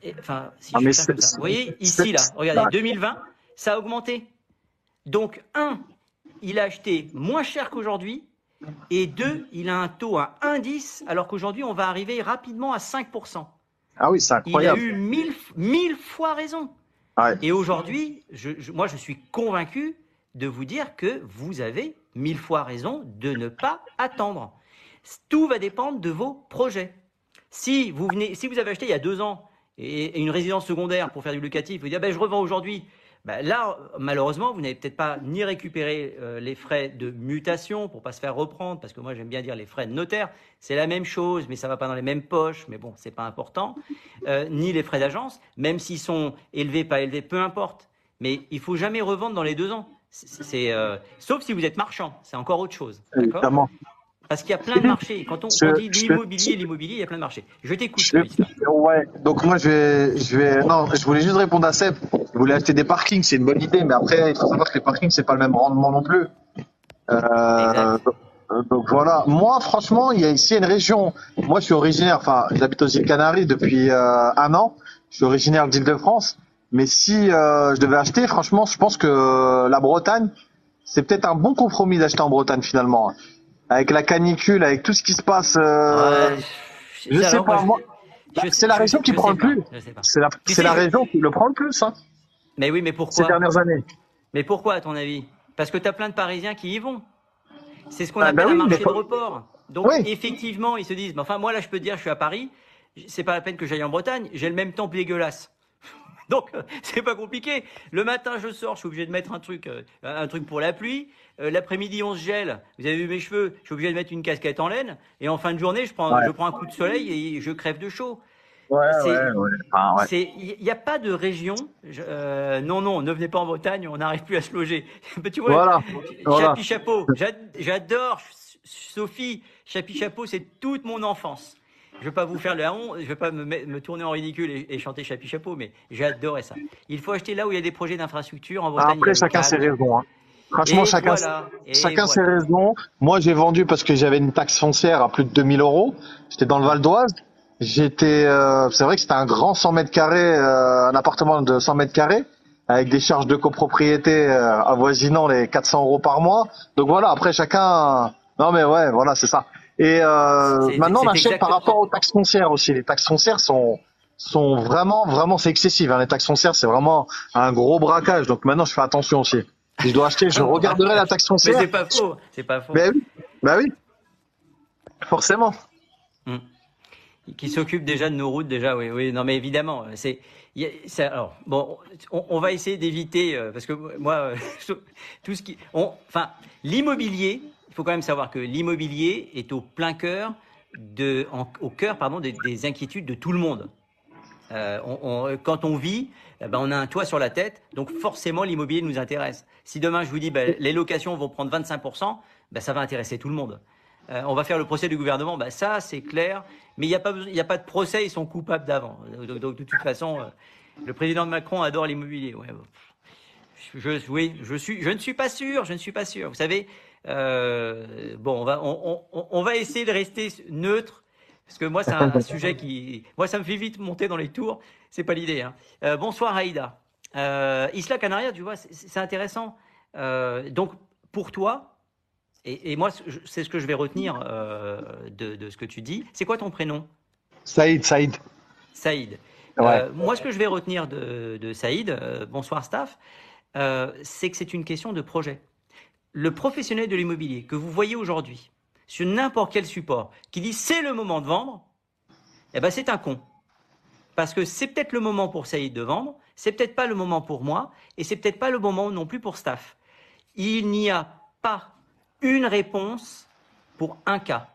Et, enfin, si Ah, je ça comme ça. Vous voyez, ici, là, regardez, Ah. 2020, ça a augmenté. Donc, un, il a acheté moins cher qu'aujourd'hui. Et deux, il a un taux à 1,10 alors qu'aujourd'hui, on va arriver rapidement à 5%. Ah oui, c'est Il a incroyable. eu mille, mille fois raison. Ouais. Et aujourd'hui, je, je- moi, je suis convaincu de vous dire que vous avez mille fois raison de ne pas attendre. Tout va dépendre de vos projets. Si vous, venez, si vous avez acheté il y a deux ans et, et une résidence secondaire pour faire du locatif, vous dites ah ben, je revends aujourd'hui. Ben là, malheureusement, vous n'avez peut-être pas ni récupéré euh, les frais de mutation pour pas se faire reprendre, parce que moi j'aime bien dire les frais de notaire, c'est la même chose, mais ça va pas dans les mêmes poches, mais bon, c'est pas important, Euh, ni les frais d'agence, même s'ils sont élevés, pas élevés, peu importe. Mais il faut jamais revendre dans les deux ans. C'est, euh, sauf si vous êtes marchand, c'est encore autre chose. D'accord? Parce qu'il y a plein de marchés. Quand on, Je- on dit l'immobilier, l'immobilier, il y a plein de marchés. Je t'écoute. Ouais, donc moi je vais, je vais, non, je voulais juste répondre à Seb. Je voulais acheter des parkings, c'est une bonne idée, mais après il faut savoir que les parkings c'est pas le même rendement non plus. Euh, Exact. donc, donc voilà. Moi franchement, il y a ici une région. Moi je suis originaire, enfin j'habite aux îles Canaries depuis euh, un an. Je suis originaire d'Île-de-France, mais si euh, je devais acheter, franchement, je pense que euh, la Bretagne, c'est peut-être un bon compromis d'acheter en Bretagne finalement, avec la canicule, avec tout ce qui se passe. euh, Ouais, je sais pas, moi, c'est la région qui prend le plus. C'est la, Tu c'est sais, la je- région qui le prend le plus, hein, Mais oui, mais ces pourquoi dernières années. Mais pourquoi, à ton avis? Parce que tu as plein de Parisiens qui y vont. C'est ce qu'on Ah, appelle bah oui, un marché de report. Donc, Oui. effectivement, ils se disent, mais enfin, moi, là, je peux te dire, je suis à Paris, c'est pas la peine que j'aille en Bretagne, j'ai le même temps dégueulasse. Donc, euh, c'est pas compliqué. Le matin, je sors, je suis obligé de mettre un truc, euh, un truc pour la pluie. Euh, L'après-midi, on se gèle. Vous avez vu mes cheveux? Je suis obligé de mettre une casquette en laine. Et en fin de journée, je prends, Ouais. je prends un coup de soleil et je crève de chaud. Ouais, C'est- ouais, Il n'y a pas de région. je- euh, non, non, ne venez pas en Bretagne, on n'arrive plus à se loger. Tu vois, Voilà, voilà. Chapi Chapeau, j'ad- j'adore Sophie. Chapi Chapeau, c'est toute mon enfance. Je vais pas vous faire le haron, je vais pas me, tourner en ridicule et, et chanter Chapi Chapeau, mais j'adorais ça. Il faut acheter là où il y a des projets d'infrastructure en Bretagne. Après, chacun ses raisons. Hein. Franchement, Et chacun, voilà, chacun ses voilà. raisons. Moi, j'ai vendu parce que j'avais une taxe foncière à plus de 2000 euros. J'étais dans le Val d'Oise. J'étais, euh, c'est vrai que c'était un grand 100 mètres carrés, euh, un appartement de 100 mètres carrés, avec des charges de copropriété euh, avoisinant les 400 euros par mois. Donc voilà, après chacun. Non mais ouais, voilà, c'est ça. Et euh, maintenant, on achète par rapport aux taxes foncières aussi. Les taxes foncières sont sont vraiment, vraiment, c'est excessif. Hein. Les taxes foncières, c'est vraiment un gros braquage. Donc maintenant, je fais attention aussi. Si je dois acheter, je regarderai la taxe Mais foncière. c'est pas faux, c'est pas faux. Ben oui, bah oui, forcément. qui s'occupe déjà de nos routes déjà oui oui non mais évidemment c'est alors bon on, on va essayer d'éviter euh, parce que moi euh, tout ce qui on, enfin l'immobilier il faut quand même savoir que l'immobilier est au plein cœur de en- au cœur pardon des, des inquiétudes de tout le monde Euh, on- quand on vit eh ben, on a un toit sur la tête donc forcément l'immobilier nous intéresse si demain je vous dis ben, les locations vont prendre 25% ben, ça va intéresser tout le monde euh, on va faire le procès du gouvernement, bah ça c'est clair, mais il n'y a, pas il y a pas de procès, ils sont coupables d'avant. Donc, de toute façon, euh, le président de Macron adore l'immobilier. Oui, je, suis, je ne suis pas sûr, je ne suis pas sûr. Vous savez, euh, bon, on va, on, on- on va essayer de rester neutre, parce que moi c'est un, un sujet qui, moi ça me fait vite monter dans les tours, c'est pas l'idée. hein. Euh, bonsoir Aïda. Euh, Isla Canaria, tu vois, c'est- intéressant. Euh, donc pour toi, et, et moi, c'est ce que je vais retenir euh, de, de ce que tu dis. C'est quoi ton prénom? Saïd, Saïd. Saïd. Ouais. Euh, moi, ce que je vais retenir de, de Saïd, euh, bonsoir staff, euh, c'est que c'est une question de projet. Le professionnel de l'immobilier que vous voyez aujourd'hui sur n'importe quel support qui dit c'est le moment de vendre, eh ben c'est un con. Parce que c'est peut-être le moment pour Saïd de vendre, c'est peut-être pas le moment pour moi, et c'est peut-être pas le moment non plus pour staff. Il n'y a pas une réponse pour un cas.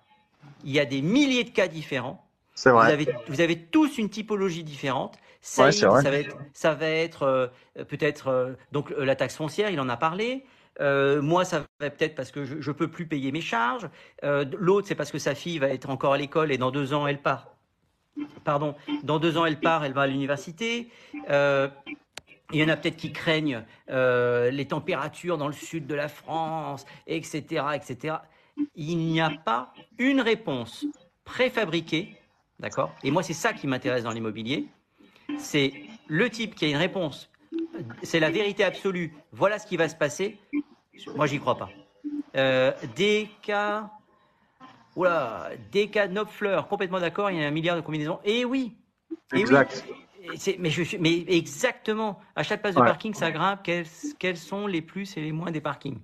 Il y a des milliers de cas différents. Vous vrai. avez, vous avez tous une typologie différente. Ouais, Saïd, c'est vrai. ça va être, ça va être euh, peut-être euh, donc euh, la taxe foncière, il en a parlé. Euh, moi, ça va peut-être parce que je, je peux plus payer mes charges. Euh, L'autre, c'est parce que sa fille va être encore à l'école et dans deux ans, elle part. Pardon, dans deux ans, elle part, elle va à l'université. Euh, il y en a peut-être qui craignent les températures dans le sud de la France, etc., etc. Il n'y a pas une réponse préfabriquée, d'accord? Et moi, c'est ça qui m'intéresse dans l'immobilier. C'est le type qui a une réponse, c'est la vérité absolue. Voilà ce qui va se passer. Moi, j'y crois pas. Euh, cas, oula, des cas de Fleur, complètement d'accord. Il y a un milliard de combinaisons. Et oui. Eh oui. Exact. C'est- Mais, je, suis- mais exactement, à chaque place de Ouais. parking, ça grimpe. Quels, quels sont les plus et les moins des parkings?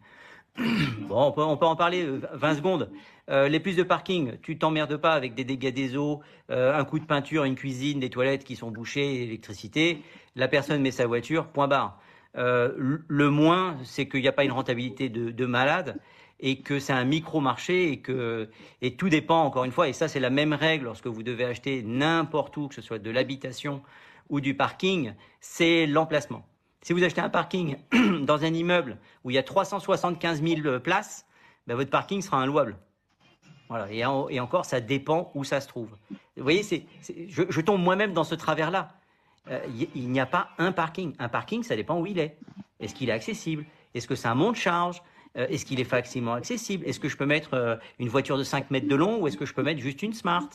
Bon, on peut, en parler euh, 20 secondes. Euh, les plus de parking, tu t'emmerdes pas avec des dégâts des eaux, euh, un coup de peinture, une cuisine, des toilettes qui sont bouchées, l'électricité. La personne met sa voiture, point barre. Euh, le- le moins, c'est qu'il n'y a pas une rentabilité de, de malade et que c'est un micro-marché et que et tout dépend encore une fois et ça c'est la même règle lorsque vous devez acheter n'importe où que ce soit de l'habitation ou du parking c'est l'emplacement si vous achetez un parking dans un immeuble où il y a 375 000 places ben, votre parking sera inlouable Voilà. Et, en- et encore, ça dépend où ça se trouve. Vous voyez, c'est, je, tombe moi-même dans ce travers-là. Euh, Il n'y a pas un parking. Un parking, ça dépend où il est. Est-ce qu'il est accessible? Est-ce que c'est un monte-charge Euh, Est-ce qu'il est facilement accessible? Est-ce que je peux mettre euh, une voiture de 5 mètres de long ou est-ce que je peux mettre juste une Smart?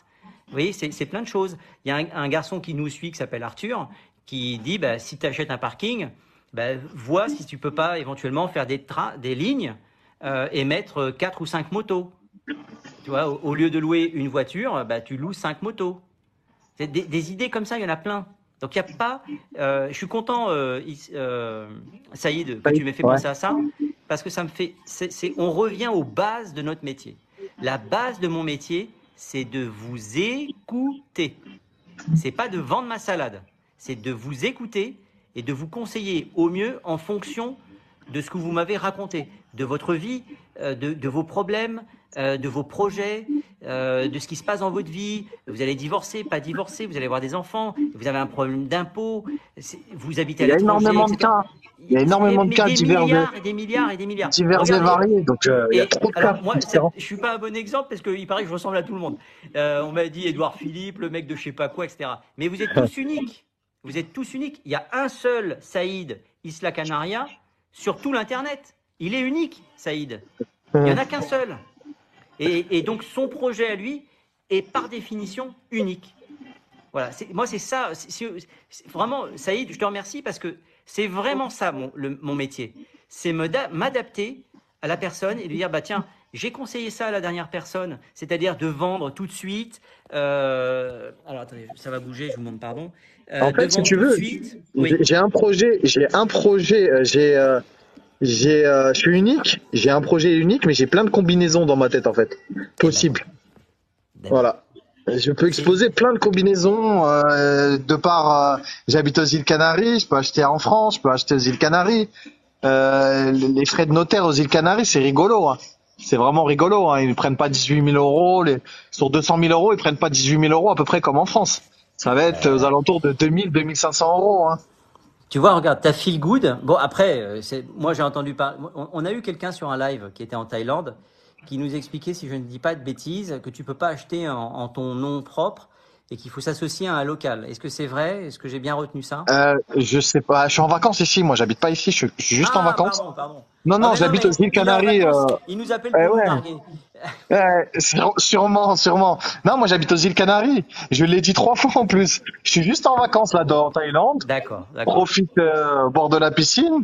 Vous voyez, c'est plein de choses. Il y a un, un garçon qui nous suit qui s'appelle Arthur qui dit bah, si tu achètes un parking, bah, vois si tu peux pas éventuellement faire des, des lignes euh, et mettre 4 ou 5 motos. Tu vois, au, lieu de louer une voiture, bah, tu loues 5 motos. Des, idées comme ça, il y en a plein. Donc il a pas. euh, je suis content, euh, euh, Saïd, que tu m'aies fait penser à ça, parce que ça me fait. on revient aux bases de notre métier. La base de mon métier, c'est de vous écouter. C'est pas de vendre ma salade, c'est de vous écouter et de vous conseiller au mieux en fonction de ce que vous m'avez raconté, de votre vie, euh, de, de vos problèmes, euh, de vos projets, euh, de ce qui se passe dans votre vie. Vous allez divorcer, pas divorcer, vous allez avoir des enfants, vous avez un problème d'impôt, vous habitez à Il y a énormément de cas. Il y a énormément de cas des divers et- milliards et des milliards et des milliards. divers et variés. Donc, il y a trop de alors, cas moi, je suis pas un bon exemple parce qu'il paraît que je ressemble à tout le monde. On m'a dit Édouard Philippe, le mec de je sais pas quoi, etc. Mais vous êtes tous uniques. Vous êtes tous uniques. Il y a un seul Saïd Isla Canaria sur tout l'Internet. Il est unique, Saïd. Il n'y en a qu'un seul. Et, donc son projet à lui est par définition unique. Voilà, moi c'est ça. vraiment, Saïd, je te remercie parce que c'est vraiment ça mon, métier. C'est m'adapter à la personne et lui dire bah tiens, j'ai conseillé ça à la dernière personne, c'est-à-dire de vendre tout de suite. euh, alors attendez, ça va bouger, je vous demande pardon. Euh, En fait, de si tu veux. Oui. J'ai- un projet, j'ai un projet, euh, j'ai, euh, j'ai, euh, je suis unique, j'ai un projet unique, mais j'ai plein de combinaisons dans ma tête en fait, possible. Voilà. Je peux exposer plein de combinaisons euh, de par. euh, J'habite aux îles Canaries, je peux acheter en France, je peux acheter aux îles Canaries. Euh, les frais de notaire aux îles Canaries, c'est rigolo. Hein. C'est vraiment rigolo. Hein. Ils ne prennent pas 18 000 euros. Les... Sur 200 000 euros, ils prennent pas 18 000 euros à peu près comme en France. Ça va être aux alentours de 2000, 2500 euros. Hein. Tu vois, regarde, t'as Feel Good. Bon, après, euh, moi j'ai entendu parler. On, a eu quelqu'un sur un live qui était en Thaïlande qui nous expliquait, si je ne dis pas de bêtises, que tu peux pas acheter en, en ton nom propre et qu'il faut s'associer à un local. Est-ce que c'est vrai? Est-ce que j'ai bien retenu ça? Euh, je sais pas. Je suis en vacances ici. Moi, j'habite pas ici. Je suis, juste en Ah, vacances. Pardon, pardon. Non, Ah, non, mais j'habite aux îles Canaries. euh, Il nous appelle eh pour ouais. nous. Ouais, sûrement, sûrement. Non, moi j'habite aux îles Canaries. Je l'ai dit trois fois en plus. Je suis juste en vacances là-dedans en Thaïlande. D'accord. Profite euh, au bord de la piscine.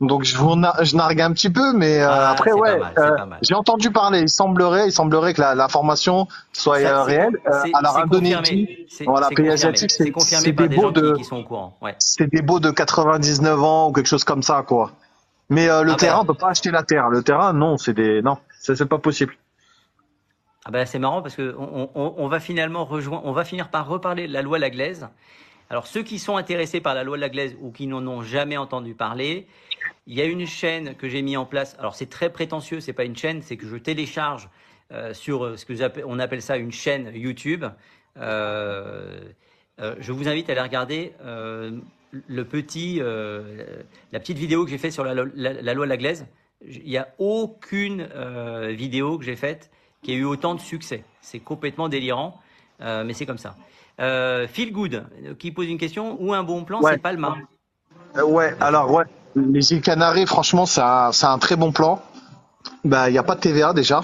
Donc je, vous na- je nargue un petit peu, mais euh, Ah, après ouais, euh, j'ai entendu parler. Il semblerait, il semblerait que la- l'information soit Ça, euh, réelle. Euh, alors c'est Indonésie, voilà, pays asiatique, c'est des des beaux de. Ouais. c'est des beaux de 99 ans ou quelque chose comme ça quoi. Mais euh, le Ah terrain, ben. on peut pas acheter la terre. Le terrain, non, c'est des, non, c'est pas possible. Ah ben, c'est marrant parce que on, va finalement rejoindre, on va finir par reparler de la loi Laglaise. Alors ceux qui sont intéressés par la loi Laglaise ou qui n'en ont jamais entendu parler, il y a une chaîne que j'ai mis en place. Alors c'est très prétentieux, c'est pas une chaîne, c'est que je télécharge euh, sur euh, ce que on appelle ça une chaîne YouTube. Euh, je vous invite à aller regarder le petit, la petite vidéo que j'ai faite sur la, la- la loi Laglaise. Il n'y a aucune vidéo que j'ai faite qui a eu autant de succès. C'est complètement délirant, euh, mais c'est comme ça. Euh, Feel Good, qui pose une question, ou un bon plan, Ouais. c'est Palma. Euh, ouais, alors ouais, les îles Canaries, franchement, c'est un, un très bon plan. Bah, il n'y a pas de TVA déjà.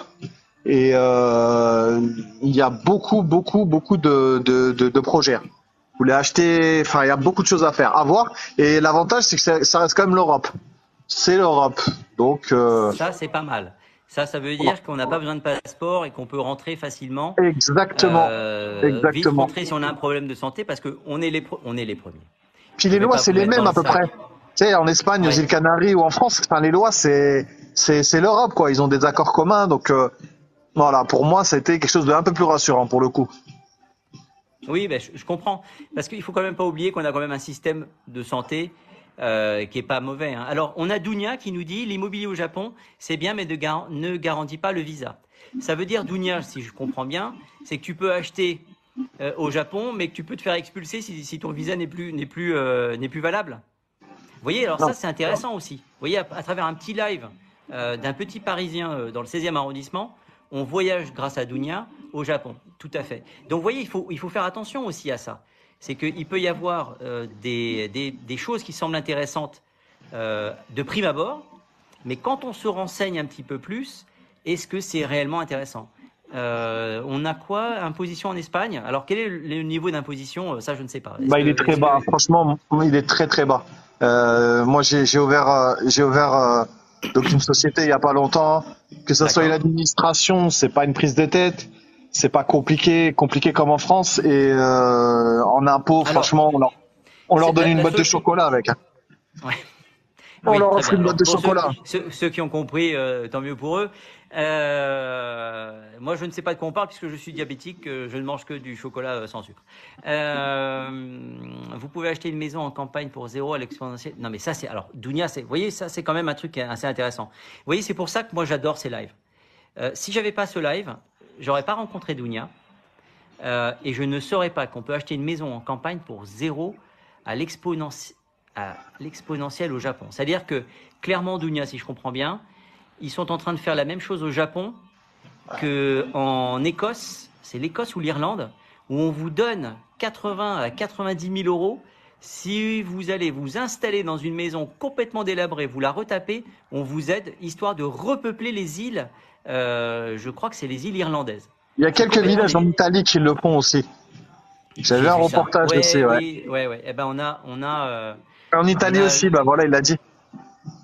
Et euh, il y a beaucoup, beaucoup, beaucoup de, de, de, de projets. Vous voulez acheter, enfin, il y a beaucoup de choses à faire, à voir. Et l'avantage, c'est que ça, ça reste quand même l'Europe. C'est l'Europe. Donc, euh, Ça, c'est pas mal. Ça, ça veut dire qu'on n'a pas besoin de passeport et qu'on peut rentrer facilement. exactement. Euh, exactement. Vite rentrer si on a un problème de santé parce qu'on est les, on est les premiers. Puis les lois, c'est les mêmes à peu près. Tu sais, en Espagne, aux îles Canaries ou en France, enfin, les lois, c'est, l'Europe, quoi. Ils ont des accords communs. Donc, euh, voilà, pour moi, c'était quelque chose de un peu plus rassurant pour le coup. Oui, ben, je, je comprends. Parce qu'il faut quand même pas oublier qu'on a quand même un système de santé euh, qui est pas mauvais. hein. Alors, on a Dounia qui nous dit l'immobilier au Japon, c'est bien, mais ne, gar- ne garantit pas le visa. Ça veut dire, Dounia, si je comprends bien, c'est que tu peux acheter euh, au Japon, mais que tu peux te faire expulser si, si ton visa n'est plus, n'est plus, euh, n'est plus valable. Vous voyez, alors Non. ça, c'est intéressant aussi. Vous voyez, à, à travers un petit live d'un petit Parisien dans le 16e arrondissement, on voyage grâce à Dunia au Japon. Tout à fait. Donc, vous voyez, il faut, il faut faire attention aussi à ça. C'est qu'il peut y avoir euh, des, des, des, choses qui semblent intéressantes euh, de prime abord, mais quand on se renseigne un petit peu plus, est-ce que c'est réellement intéressant? Euh, on a quoi? Imposition en Espagne? Alors, quel est le niveau d'imposition? Ça, je ne sais pas. Bah, il est très bas. Franchement, il est très très bas. Moi, j'ai ouvert, j'ai ouvert donc une société il y a pas longtemps. Que ce soit une administration, c'est pas une prise de tête c'est pas compliqué, compliqué comme en France. Et euh, en impôts, franchement, on leur, on leur donne une boîte de chocolat avec. Hein. Ouais. On oui, leur offre une boîte de chocolat. Ceux, ceux, qui ont compris, euh, tant mieux pour eux. Euh, moi, je ne sais pas de quoi on parle puisque je suis diabétique. je ne mange que du chocolat sans sucre. Vous pouvez acheter une maison en campagne pour zéro à l'exponentiel. Non, mais ça, c'est alors c'est. Vous voyez, ça, c'est quand même un truc assez intéressant. Vous voyez, c'est pour ça que moi, j'adore ces lives. Si j'avais pas ce live, j'aurais pas rencontré Dunia euh, et je ne saurais pas qu'on peut acheter une maison en campagne pour zéro à l'exponentiel au Japon. C'est-à-dire que clairement, Dunia, si je comprends bien, ils sont en train de faire la même chose au Japon qu'en Écosse, c'est l'Écosse ou l'Irlande, où on vous donne 80 à 90 000 euros si vous allez vous installer dans une maison complètement délabrée, vous la retapez, on vous aide, histoire de repeupler les îles. Euh, je crois que c'est les îles irlandaises. Il y a quelques villages en Italie qui le font aussi. J'avais un reportage aussi, ouais. Oui, ouais, ouais. Eh ben on a, on a. Euh, en Italie aussi, bah voilà, il l'a dit.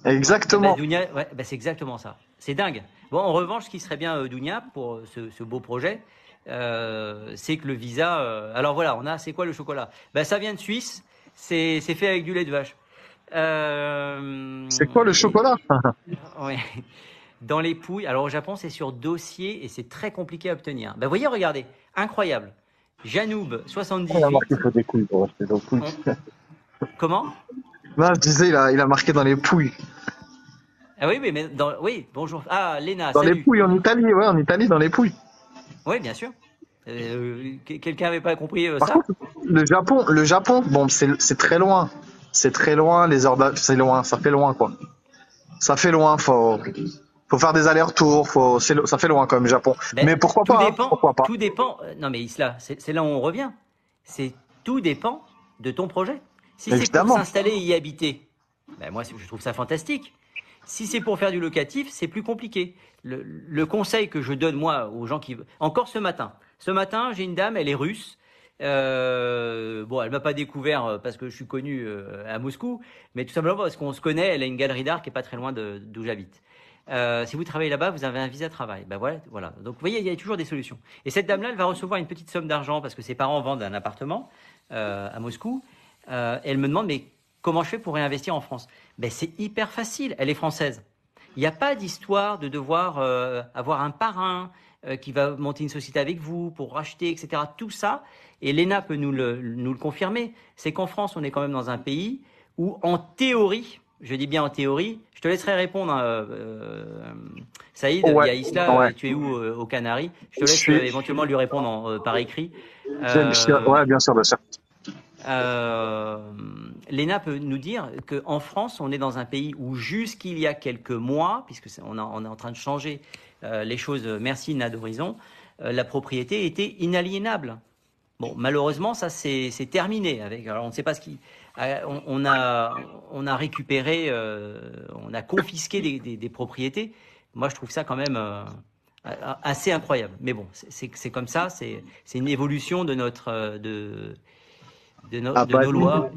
Exactement. Eh ben, ouais, ben c'est exactement ça. C'est dingue. Bon, en revanche, ce qui serait bien, euh, Dunia, pour ce, ce beau projet, euh, c'est que le visa. Euh, alors voilà, on a. C'est quoi le chocolat? Ben ça vient de Suisse. C'est c'est fait avec du lait de vache. Euh, c'est quoi le chocolat? Oui dans les pouilles. Alors au Japon, c'est sur dossier et c'est très compliqué à obtenir. Ben, voyez, regardez, incroyable. Janoub, 78. Il a marqué sur des couilles pour acheter dans pouilles. Comment? Non, je disais, il a, il a marqué dans les pouilles. Ah oui, mais, dans, oui, bonjour. Ah, Léna, Dans les pouilles en Italie, ouais, en Italie, dans les pouilles. Oui, bien sûr. Euh, Quelqu'un n'avait pas compris euh, Par ça? contre, le Japon, le Japon, bon, c'est très loin. C'est très loin, les heures c'est loin, ça fait loin, quoi. Ça fait loin, faut faut faire des allers-retours, faut, ça fait loin quand même, Japon. Ben, mais pourquoi pas, dépend, pourquoi pas Tout dépend. Euh, non, mais Isla, c'est là où on revient. C'est tout dépend de ton projet. Si c'est pour s'installer et y habiter, ben moi, je trouve ça fantastique. Si c'est pour faire du locatif, c'est plus compliqué. Le, le, conseil que je donne moi aux gens qui, encore ce matin, ce matin, j'ai une dame, elle est russe. Euh, bon, elle m'a pas découvert euh, parce que je suis connu à Moscou, mais tout simplement parce qu'on se connaît. Elle a une galerie d'art qui est pas très loin d'où j'habite. Euh, si vous travaillez là-bas, vous avez un visa travail. Ben voilà. Donc vous voyez, il y a toujours des solutions. Et cette dame-là, elle va recevoir une petite somme d'argent parce que ses parents vendent un appartement euh, à Moscou. Euh, elle me demande, mais comment je fais pour réinvestir en France? Ben c'est hyper facile. Elle est française. Il n'y a pas d'histoire de devoir avoir un parrain qui va monter une société avec vous pour racheter, etc. Tout ça, et l'ENA peut nous le confirmer, c'est qu'en France, on est quand même dans un pays où, en théorie, je dis bien en théorie. Je te laisserai répondre, euh, euh Saïd. Il y a Isla, tu es où euh, aux Canaries Je te laisse euh, éventuellement lui répondre par écrit. ouais, bien sûr, bien sûr. Léna peut nous dire qu'en France, on est dans un pays où jusqu'il y a quelques mois, puisque on, on, est en train de changer les choses, merci Nad d'Horizon, la propriété était inaliénable. Bon, malheureusement, ça c'est terminé. Avec, alors on ne sait pas ce qui, euh, on, a, on a récupéré, euh, on a confisqué des, propriétés. Moi, je trouve ça quand même euh, assez incroyable. Mais bon, c'est comme ça, c'est une évolution de notre de de, ah, nos lois.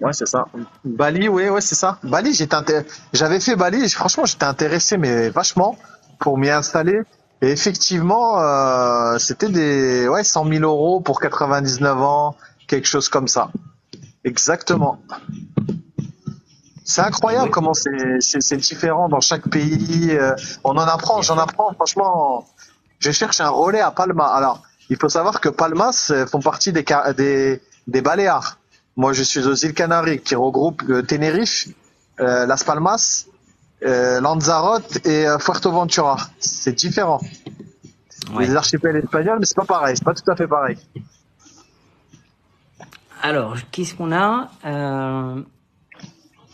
Ouais, c'est ça. Bali, oui, ouais, c'est ça. Bali, j'avais fait Bali, franchement, j'étais intéressé, mais vachement, pour m'y installer. Et effectivement, c'était des ouais, 100 000 euros pour 99 ans, quelque chose comme ça. Exactement. C'est incroyable comment c'est différent dans chaque pays. Euh, on en apprend, j'en apprends. Franchement, je cherche un relais à Palma. Alors, il faut savoir que Palmas font partie des, des, des Baléares. Moi, je suis aux îles Canaries qui regroupent euh, Tenerife, euh, Las Palmas, Lanzarote et Fuerteventura. C'est différent. Les archipels espagnols, mais c'est pas pareil. C'est pas tout à fait pareil. Alors, qu'est-ce qu'on a euh,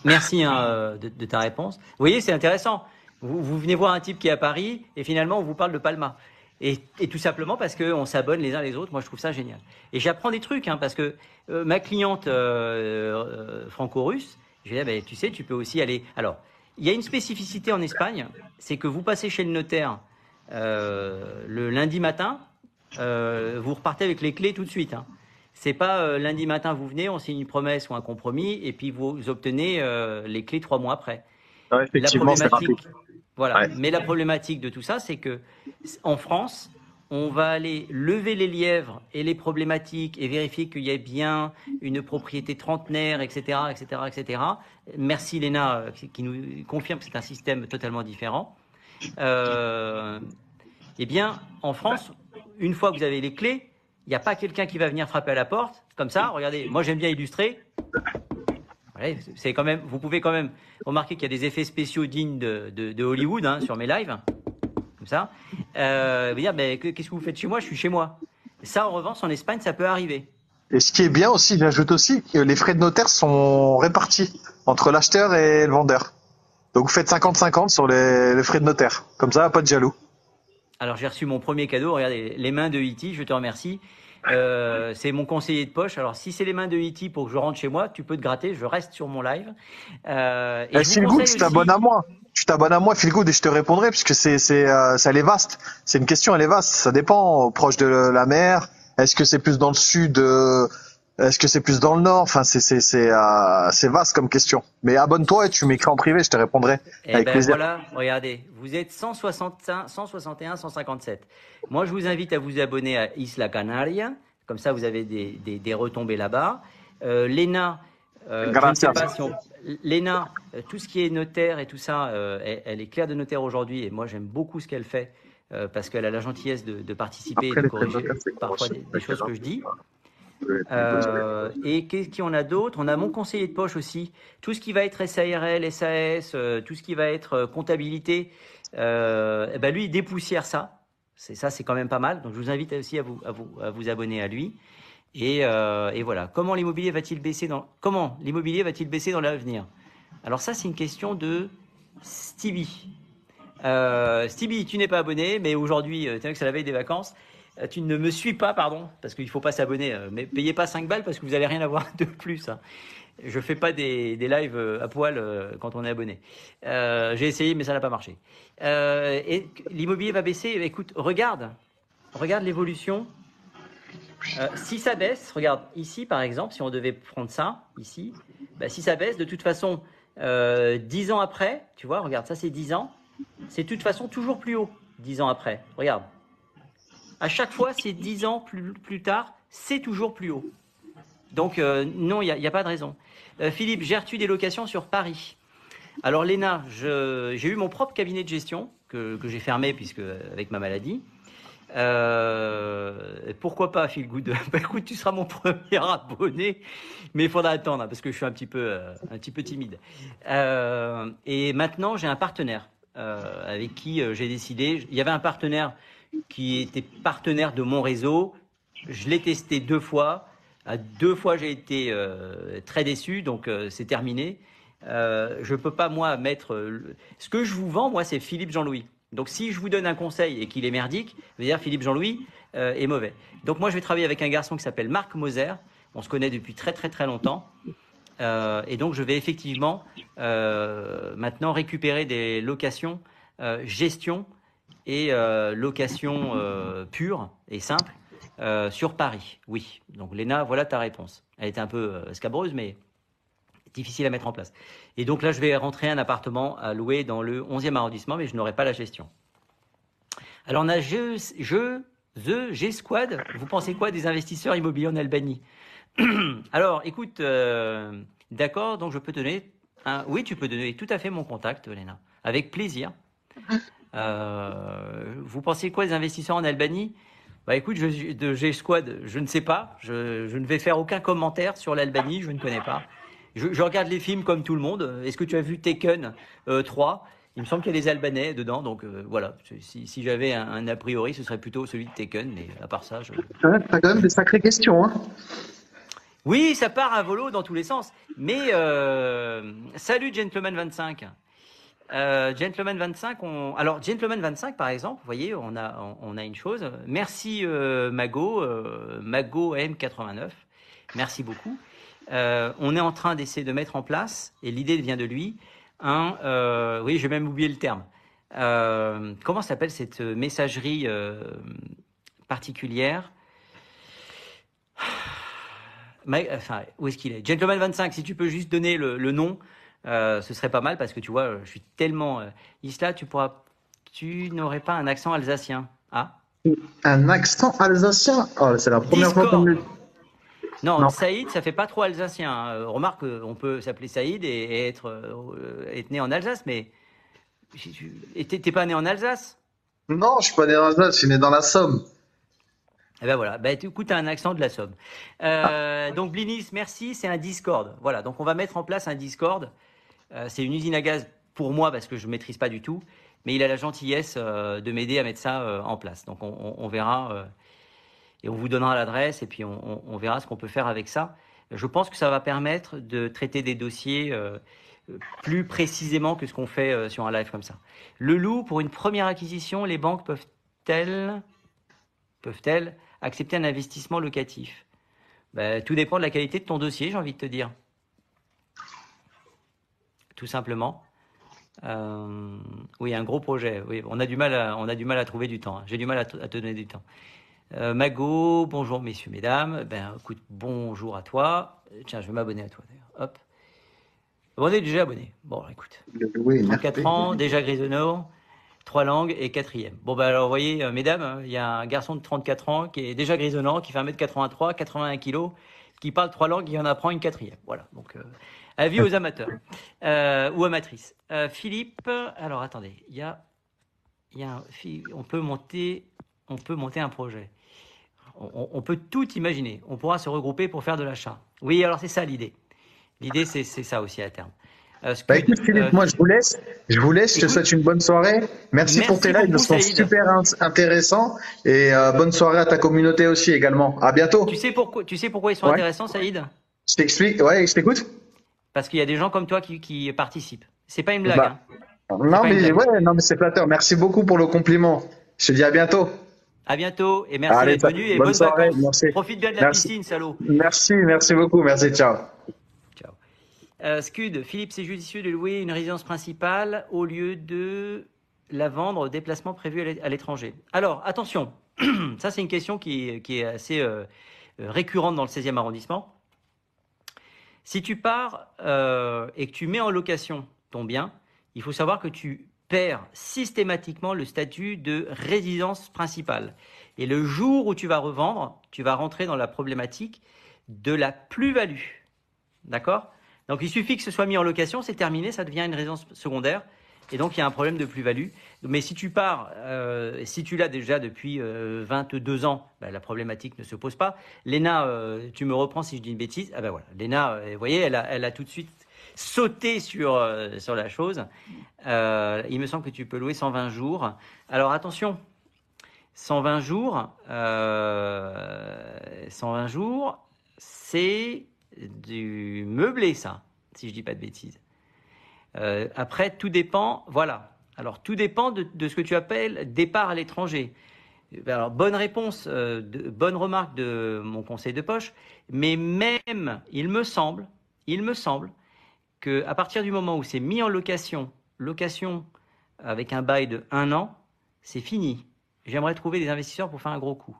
Merci hein, de, ta réponse. Vous voyez, c'est intéressant. Vous, venez voir un type qui est à Paris et finalement on vous parle de Palma. Et, tout simplement parce qu'on s'abonne les uns les autres. Moi, je trouve ça génial. Et j'apprends des trucs, hein, parce que euh, ma cliente euh, euh, franco-russe, je lui dis, ah, ben, tu sais, tu peux aussi aller. Alors, il y a une spécificité en Espagne, c'est que vous passez chez le notaire euh, le lundi matin, euh, vous repartez avec les clés tout de suite. Hein. C'est pas euh, lundi matin vous venez, on signe une promesse ou un compromis et puis vous obtenez euh, les clés trois mois après. Ouais, La effectivement, rapide. problématique, voilà. Ouais. Mais la problématique de tout ça, c'est que en France, on va aller lever les lièvres et les problématiques et vérifier qu'il y ait bien une propriété trentenaire, etc., etc., etc. Merci Léna euh, qui qui nous confirme que c'est un système totalement différent. Euh, eh bien, en France, une fois que vous avez les clés, il n'y a pas quelqu'un qui va venir frapper à la porte comme ça. Regardez, moi j'aime bien illustrer. C'est quand même, vous pouvez quand même remarquer qu'il y a des effets spéciaux dignes de, Hollywood hein, sur mes lives, comme ça. Euh, vous dire, que- qu'est-ce que vous faites chez moi? Je suis chez moi. Ça, en revanche, en Espagne, ça peut arriver. Et ce qui est bien aussi, j'ajoute aussi que les frais de notaire sont répartis entre l'acheteur et le vendeur. Donc vous faites 50-50 sur les frais de notaire. Comme ça, pas de jaloux. Alors, j'ai reçu mon premier cadeau. Regardez, les mains de E.T., je te remercie. Euh, c'est mon conseiller de poche. Alors, si c'est les mains de E.T. pour que je rentre chez moi, tu peux te gratter. Je reste sur mon live. Euh, et Eh, je vous Feel Good, conseille tu aussi- t'abonnes à moi. Tu t'abonnes à moi, Feel Good, et je te répondrai, puisque c'est, c'est, euh, ça, elle est vaste. C'est une question, elle est vaste. Ça dépend, proche de la mer. Est-ce que c'est plus dans le sud? euh, Est-ce que c'est plus dans le nord? Enfin, c'est, c'est, c'est, euh, c'est vaste comme question. Mais abonne-toi et tu m'écris en privé, je te répondrai. Eh Avec ben plaisir. voilà, regardez, vous êtes 165, 161, 157. Moi, je vous invite à vous abonner à Isla Canaria, comme ça vous avez des, des, des retombées là-bas. Euh, Léna, euh, je ne sais Gracias. pas si on... Léna, euh, tout ce qui est notaire et tout ça, elle, elle est claire de notaire aujourd'hui et moi j'aime beaucoup ce qu'elle fait parce qu'elle a la gentillesse de, de participer Après, et de corriger parfois des choses que je dis. Euh, et qu'est-ce qu'on a d'autre? On a mon conseiller de poche aussi. Tout ce qui va être SARL, SAS, euh, tout ce qui va être euh, comptabilité, eh ben lui, il dépoussière ça. C'est ça, c'est quand même pas mal. Donc je vous invite aussi à vous, à vous, à vous abonner à lui. Et, voilà. Comment l'immobilier va-t-il baisser dans comment l'immobilier va-t-il baisser dans l'avenir? Alors ça, c'est une question de Stevie. Euh, Stevie, tu n'es pas abonné, mais aujourd'hui, euh, tiens que c'est la veille des vacances. Euh, Tu ne me suis pas, pardon, parce qu'il ne faut pas s'abonner. euh, Mais payez pas 5 balles parce que vous allez rien avoir de plus. hein. Je fais pas des, des lives euh, à poil quand on est abonné. J'ai essayé, mais ça n'a pas marché. Et l'immobilier va baisser. Écoute, regarde, regarde l'évolution. Si ça baisse, regarde ici par exemple, si on devait prendre ça ici, bah, si ça baisse, de toute façon, euh, 10 ans après, tu vois, regarde, ça c'est 10 ans, c'est de toute façon toujours plus haut, 10 ans après. Regarde. À chaque fois, c'est 10 ans plus, plus tard, c'est toujours plus haut. Donc, euh, non, il n'y a, pas de raison. Euh, Philippe, gères-tu des locations sur Paris? Alors, Léna, j'ai eu mon propre cabinet de gestion que, j'ai fermé puisque avec ma maladie. Euh, pourquoi pas, Phil Good? Bah écoute, tu seras mon premier abonné, mais il faudra attendre hein, parce que je suis un petit peu, euh, un petit peu timide. Et maintenant, j'ai un partenaire avec qui j'ai décidé. Il y avait un partenaire qui était partenaire de mon réseau. Je l'ai testé deux fois. À deux fois, j'ai été euh, très déçu, donc euh, c'est terminé. Euh, je peux pas moi mettre. Ce que je vous vends, moi, c'est Philippe Jean-Louis. Donc si je vous donne un conseil et qu'il est merdique, ça veut dire Philippe Jean-Louis est mauvais. Donc moi, je vais travailler avec un garçon qui s'appelle Marc Moser. On se connaît depuis très très très longtemps. Et donc je vais effectivement maintenant récupérer des locations, gestion et euh, location euh, pure et simple euh, sur Paris. Oui. Donc Léna, voilà ta réponse. Elle était un peu scabreuse, mais difficile à mettre en place. Et donc là, je vais rentrer un appartement à louer dans le 11e arrondissement, mais je n'aurai pas la gestion. Alors on a je, je The G Squad. Vous pensez quoi des investisseurs immobiliers en Albanie? Alors, écoute, d'accord, donc je peux donner. Un, oui, tu peux donner tout à fait mon contact, Léna, avec plaisir. Euh, vous pensez quoi des investisseurs en Albanie? Bah écoute, je, de G Squad, je ne sais pas. Je, je ne vais faire aucun commentaire sur l'Albanie, je ne connais pas. Je, je regarde les films comme tout le monde. Est-ce que tu as vu Taken euh, 3 Il me semble qu'il y a des Albanais dedans, donc euh, voilà. Si, si j'avais un, un a priori, ce serait plutôt celui de Taken, mais à part ça, je, T'as quand même des sacrées questions. Hein. oui, ça part à volo dans tous les sens. Mais euh, salut Gentleman 25. Euh, Gentleman 25, on... alors Gentleman 25 par exemple, vous voyez, on a, on, a une chose. Merci euh, Mago, euh, Mago M89, merci beaucoup. Euh, on est en train d'essayer de mettre en place, et l'idée vient de lui, un, oui, j'ai même oublié le terme. Comment s'appelle cette messagerie particulière? Où est-ce qu'il est? Gentleman 25, si tu peux juste donner le nom, euh, ce serait pas mal parce que tu vois, je suis tellement. Euh, Isla, tu pourras. Tu n'aurais pas un accent alsacien Ah Un accent alsacien? Oh, c'est la première fois qu'on me Non, Non. Saïd, ça fait pas trop alsacien. hein. Euh, Remarque, on peut s'appeler Saïd et, et être, euh, être né en Alsace, mais. tu- t'es pas né en Alsace? Non, je suis pas né en Alsace, je suis né dans la Somme. Eh ben voilà, ben, tu écoutes, t'as un accent de la Somme. Euh, Donc Blinis, merci, c'est un Discord. Voilà, donc on va mettre en place un Discord. Euh, c'est une usine à gaz pour moi parce que je ne maîtrise pas du tout, mais il a la gentillesse euh, de m'aider à mettre ça euh, en place. Donc on, verra et on vous donnera l'adresse et puis on, verra ce qu'on peut faire avec ça. Je pense que ça va permettre de traiter des dossiers plus précisément que ce qu'on fait sur un live comme ça. Le loup, pour une première acquisition, les banques peuvent-elles peuvent-elles accepter un investissement locatif? Ben, Tout dépend de la qualité de ton dossier, j'ai envie de te dire. Tout simplement. Euh, oui, un gros projet. Oui, on a du mal à, on a du mal à trouver du temps. hein. J'ai du mal à, te- à te donner du temps. Euh, Mago, bonjour messieurs, mesdames. Ben, écoute, bonjour à toi. Tiens, je vais m'abonner à toi d'ailleurs. Hop. On est déjà abonné. Bon, écoute. Oui, merci. 34 ans, déjà grisonnant, trois langues et quatrième. Bon, ben alors, vous voyez, euh, mesdames, hein, il y a un garçon de 34 ans qui est déjà grisonnant, qui fait 1m83, 81 kg, qui parle trois langues et en apprend une quatrième. Voilà, donc euh, avis aux amateurs euh, ou amatrices. Euh, Philippe, alors attendez, il y a, y a un, on peut monter, on peut monter un projet. On, peut tout imaginer. On pourra se regrouper pour faire de l'achat. Oui, alors c'est ça l'idée. L'idée, c'est ça aussi à terme. Euh, Bah écoute Philippe, euh, moi je vous laisse. Je vous laisse, je te souhaite une bonne soirée. Merci, pour tes lives, ils sont super in- intéressants. Et euh, bonne soirée à ta communauté aussi également. À bientôt. Tu sais pourquoi, tu sais pourquoi ils sont Ouais. intéressants, Saïd? Je t'explique, ouais, je t'écoute. Parce qu'il y a des gens comme toi qui, qui participent. C'est pas une blague. Bah, hein. Non pas une mais blague. ouais, non mais c'est flatteur. Merci beaucoup pour le compliment. Je te dis à bientôt. À bientôt et merci d'être venu et bonne bonnes soirée, merci. Profite bien de la Merci. piscine, salaud. Merci, merci beaucoup, merci, ciao. Ciao. Euh, Scud, Philippe, c'est judicieux de louer une résidence principale au lieu de la vendre au déplacement prévu à l'é- à l'étranger. Alors, attention, ça c'est une question qui, est- qui est assez euh, euh, récurrente dans le 16e arrondissement. Si tu pars euh, et que tu mets en location ton bien, il faut savoir que tu perds systématiquement le statut de résidence principale. Et le jour où tu vas revendre, tu vas rentrer dans la problématique de la plus-value. D'accord? Donc il suffit que ce soit mis en location, c'est terminé, ça devient une résidence secondaire. Et donc il y a un problème de plus-value. Mais si tu pars, euh, si tu l'as déjà depuis euh, 22 ans, ben, la problématique ne se pose pas. Léna, euh, tu me reprends si je dis une bêtise. Ah ben voilà, Léna, euh, vous voyez, elle a, elle a tout de suite sauté sur, euh, sur la chose. Euh, il me semble que tu peux louer 120 jours. Alors attention, 120 jours, euh, 120 jours, c'est du meublé, ça, si je dis pas de bêtises. Euh, après, tout dépend, voilà. Alors, tout dépend de, ce que tu appelles départ à l'étranger. Alors, bonne réponse, euh, bonne remarque de mon conseil de poche, mais même, il me semble, il me semble que à partir du moment où c'est mis en location, location avec un bail de un an, c'est fini. J'aimerais trouver des investisseurs pour faire un gros coup.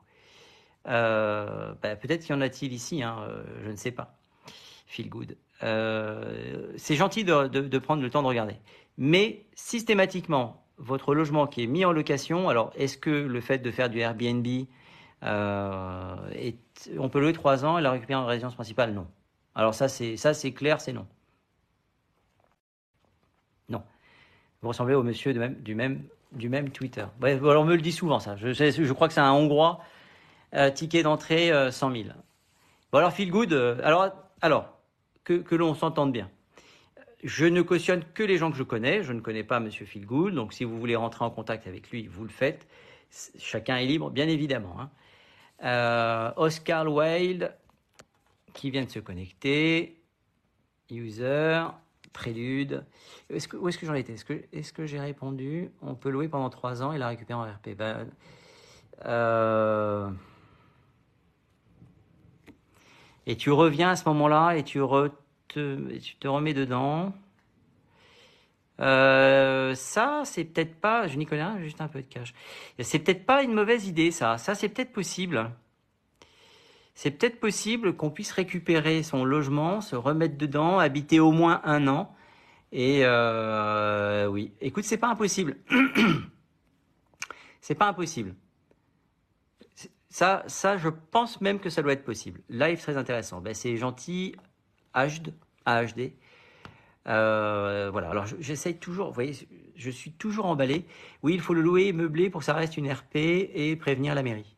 Euh, bah, Peut-être qu'il y en a-t-il ici, hein, euh, je ne sais pas. Feel good. Euh, c'est gentil de, prendre le temps de regarder. Mais systématiquement, votre logement qui est mis en location, alors est-ce que le fait de faire du Airbnb, euh, est- on peut louer trois ans et la récupérer en résidence principale? Non. Alors ça, c'est ça, c'est clair, c'est non. Non. Vous ressemblez au monsieur de même- du, même, du même Twitter. Bref, alors on me le dit souvent ça. Je, je crois que c'est un Hongrois. Euh, ticket d'entrée euh, 100 000. Bon alors feel good. alors alors que, l'on s'entende bien. Je ne cautionne que les gens que je connais. Je ne connais pas Monsieur Feelgood. Donc, si vous voulez rentrer en contact avec lui, vous le faites. Chacun est libre, bien évidemment. hein. Euh, Oscar Wilde, qui vient de se connecter. User. prélude. Est-ce que, où est-ce que j'en étais? Est-ce que, est-ce que j'ai répondu? On peut louer pendant trois ans et la récupérer en RP. Ben, euh, Et tu reviens à ce moment-là et tu, te, remets dedans. Euh, ça, c'est peut-être pas. Je n'y connais rien, juste un peu de cash. C'est peut-être pas une mauvaise idée, ça. Ça, c'est peut-être possible. C'est peut-être possible qu'on puisse récupérer son logement, se remettre dedans, habiter au moins un an. Et euh, oui, écoute, c'est pas impossible. c'est pas impossible. Ça, ça, je pense même que ça doit être possible. Live très intéressant. Ben, c'est gentil. HD, AHD. Euh, voilà. Alors, je- j'essaye toujours. Vous voyez, je suis toujours emballé. Oui, il faut le louer et meubler pour que ça reste une RP et prévenir la mairie.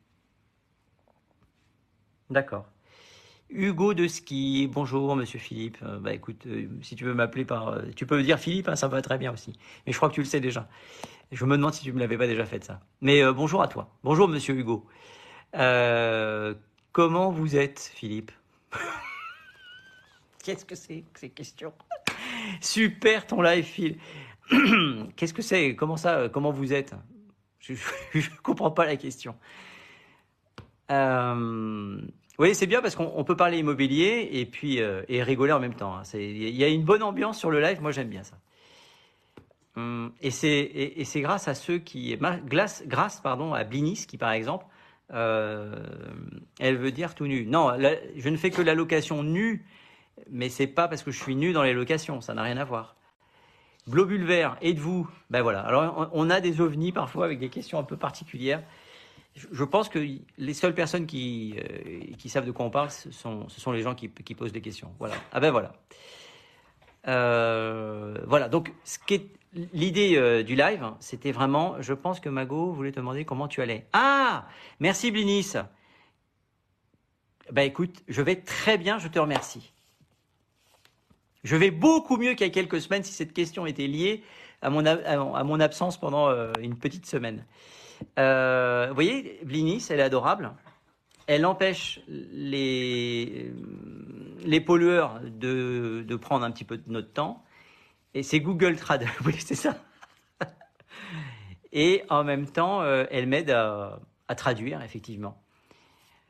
D'accord. Hugo de Ski, bonjour Monsieur Philippe. Euh, bah écoute, euh, si tu veux m'appeler par, euh, tu peux me dire Philippe, hein, ça me va très bien aussi. Mais je crois que tu le sais déjà. Je me demande si tu me l'avais pas déjà fait ça. Mais bonjour à toi. Bonjour Monsieur Hugo. Euh, comment vous êtes, Philippe Qu'est-ce que c'est que ces questions Super ton live, Phil. Qu'est-ce que c'est Comment ça euh, Comment vous êtes Je ne comprends pas la question. Euh, oui, c'est bien parce qu'on on peut parler immobilier et puis euh, et rigoler en même temps. hein. Il y a une bonne ambiance sur le live. Moi, j'aime bien ça. Hum, Et c'est et, et c'est grâce à ceux qui grâce grâce pardon à Blinis qui par exemple elle veut dire tout nu. Non, je ne fais que la location nue, mais c'est pas parce que je suis nu dans les locations. Ça n'a rien à voir. Globule vert, êtes-vous? Ben voilà. Alors on a des ovnis parfois avec des questions un peu particulières. Je pense que les seules personnes qui, euh, savent de quoi on parle, ce sont, ce sont les gens qui, qui posent des questions. Voilà. Ah ben voilà. Euh, voilà. Donc, ce qui l'idée euh, du live, hein, c'était vraiment, je pense que Mago voulait te demander comment tu allais. Ah, merci Blinis. Ben écoute, je vais très bien, je te remercie. Je vais beaucoup mieux qu'il y a quelques semaines si cette question était liée à mon, absence pendant euh, une petite semaine. Vous voyez, Blinis, elle est adorable. Elle empêche les, les pollueurs de, de prendre un petit peu de notre temps. Et c'est Google Trad. Oui, c'est ça. Et en même temps, euh, elle m'aide à, traduire, effectivement.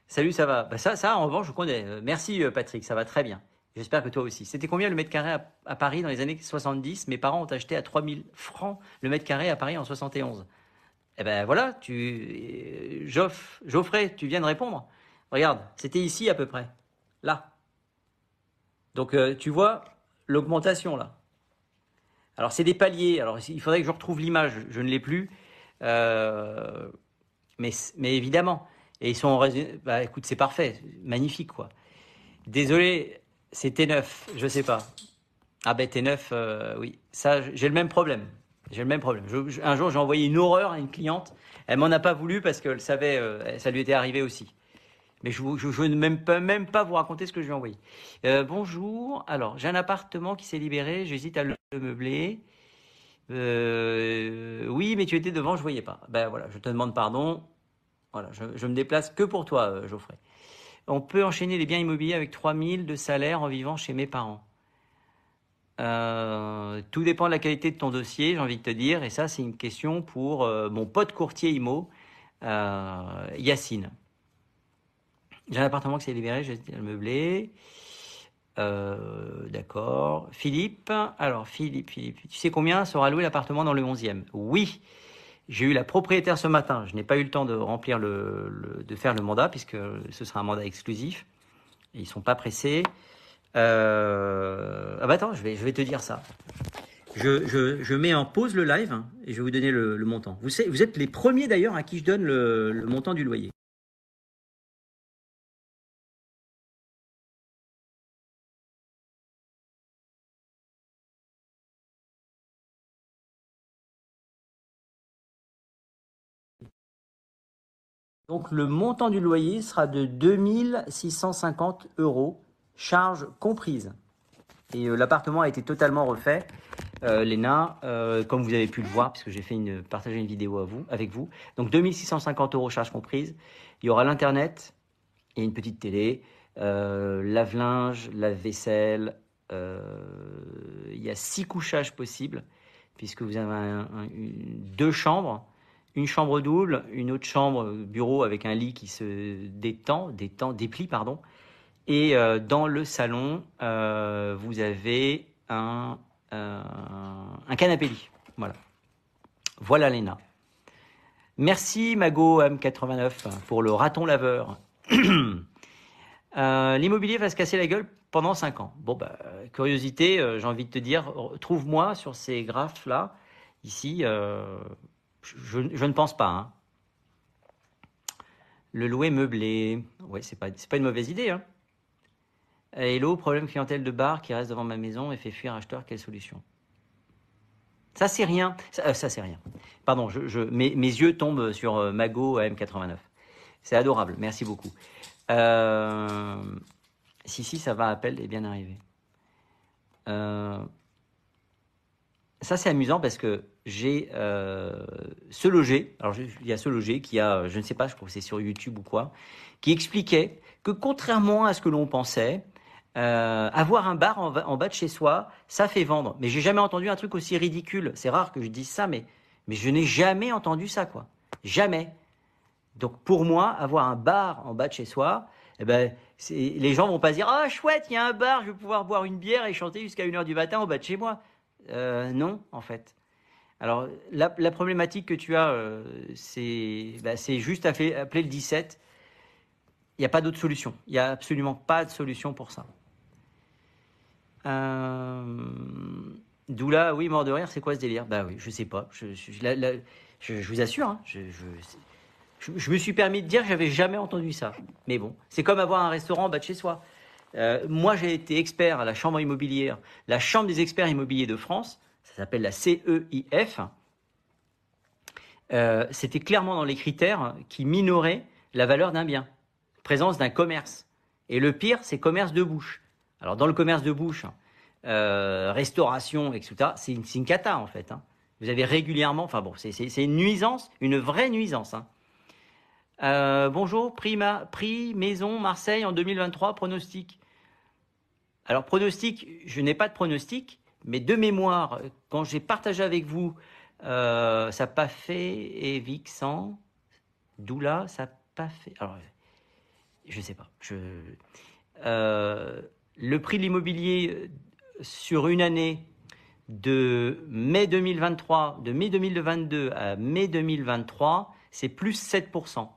Salut, ça va? Bah ça, ça, en revanche, je connais. Euh, Merci, euh, Patrick, ça va très bien. J'espère que toi aussi. C'était combien le mètre carré à, Paris dans les années 70 Mes parents ont acheté à 3000 francs le mètre carré à Paris en 71. Eh ben voilà, tu, Geoff, Geoffrey, tu viens de répondre. Regarde, c'était ici à peu près, là. Donc euh, tu vois l'augmentation là. Alors c'est des paliers. Alors il faudrait que je retrouve l'image. Je ne l'ai plus. Euh, mais mais évidemment. Et ils sont en Bah écoute, c'est parfait, magnifique quoi. Désolé, c'est T9, je sais pas. Ah ben T9, euh, oui. Ça, j'ai le même problème. J'ai le même problème. Un jour, j'ai envoyé une horreur à une cliente. Elle m'en a pas voulu parce qu'elle savait, ça lui était arrivé aussi. Mais je, ne même même pas vous raconter ce que je lui ai. Euh, bonjour. Alors, j'ai un appartement qui s'est libéré. J'hésite à le meubler. Euh, oui, mais tu étais devant, je voyais pas. Ben voilà, je te demande pardon. Voilà, je, je me déplace que pour toi, euh, Geoffrey. On peut enchaîner les biens immobiliers avec 3000 de salaire en vivant chez mes parents. Tout dépend de la qualité de ton dossier, j'ai envie de te dire. Et ça, c'est une question pour mon pote courtier IMO, Yacine. J'ai un appartement qui s'est libéré, j'ai le meubler. Euh, D'accord. Philippe. Alors, Philippe, Philippe. Tu sais combien sera loué l'appartement dans le 11e Oui. J'ai eu la propriétaire ce matin. Je n'ai pas eu le temps de remplir le, de faire le mandat puisque ce sera un mandat exclusif. Ils sont pas pressés. Euh... Ah bah attends, je vais, je vais te dire ça. Je, je, je mets en pause le live hein, et je vais vous donner le, montant. Vous, êtes les premiers d'ailleurs à qui je donne le montant du loyer. Donc le montant du loyer sera de 2650 euros, charges comprises. Et euh, l'appartement a été totalement refait. Euh, Léna, euh, comme vous avez pu le voir, puisque j'ai fait une, partagé une vidéo à vous, avec vous. Donc 2650 euros charges comprises. Il y aura l'internet et une petite télé, euh, lave-linge, lave-vaisselle, il y a six couchages possibles, puisque vous avez deux chambres, une chambre double, une autre chambre bureau avec un lit qui se détend, détend déplie, pardon. Et euh, dans le salon, euh, vous avez un, euh, canapé lit. Voilà. Voilà Léna. Merci Mago M89 pour le raton laveur. Euh, L'immobilier va se casser la gueule pendant 5 ans. Bon, bah, curiosité, euh, j'ai envie de te dire, trouve-moi sur ces graphes-là, ici, euh, je, ne pense pas. hein. Le louer meublé, ouais, c'est pas, pas une mauvaise idée. Hein. Hello, problème clientèle de bar qui reste devant ma maison et fait fuir acheteur, quelle solution? Ça, c'est rien. Ça, euh, c'est rien. Pardon, je, mes, yeux tombent sur euh, Mago M89. C'est adorable, merci beaucoup. Euh, si, si, ça va, appel est bien arrivé. Ça, c'est amusant parce que j'ai euh, ce loger, alors il y a ce loger qui a, je ne sais pas, je crois que c'est sur YouTube ou quoi, qui expliquait que contrairement à ce que l'on pensait, euh, avoir un bar en, bas de chez soi, ça fait vendre. Mais j'ai jamais entendu un truc aussi ridicule. C'est rare que je dise ça, mais, mais je n'ai jamais entendu ça, quoi. Jamais. Donc pour moi, avoir un bar en bas de chez soi, eh ben, les gens vont pas dire ah chouette, il y a un bar, je vais pouvoir boire une bière et chanter jusqu'à 1h du matin en bas de chez moi. Euh, non, en fait. Alors la, problématique que tu as, euh, c'est bah, juste appeler, appeler le 17. Il n'y a pas d'autre solution. Il n'y a absolument pas de solution pour ça. Euh... Doula, oui, mort de rire, c'est quoi ce délire? Bah oui, je sais pas. Je, vous assure, hein, je me suis permis de dire que j'avais jamais entendu ça. Mais bon, c'est comme avoir un restaurant en bas de chez soi. Euh, moi, j'ai été expert à la Chambre immobilière, la Chambre des experts immobiliers de France, ça s'appelle la CEIF. Euh, C'était clairement dans les critères qui minoraient la valeur d'un bien, présence d'un commerce. Et le pire, c'est commerce de bouche. Alors, dans le commerce de bouche, euh, restauration, etc., c'est une, une cata, en fait. hein. Vous avez régulièrement, enfin bon, c'est une nuisance, une vraie nuisance. hein. Euh, bonjour, prix, ma- prix maison Marseille en 2023, pronostic. Alors, pronostic, je n'ai pas de pronostic, mais de mémoire, quand j'ai partagé avec vous, euh, ça n'a pas fait, et Vixen, Doula, ça n'a pas fait. Alors, je ne sais pas. Je, euh, le prix de l'immobilier sur une année de mai 2023, de mai 2022 à mai 2023, c'est plus 7%.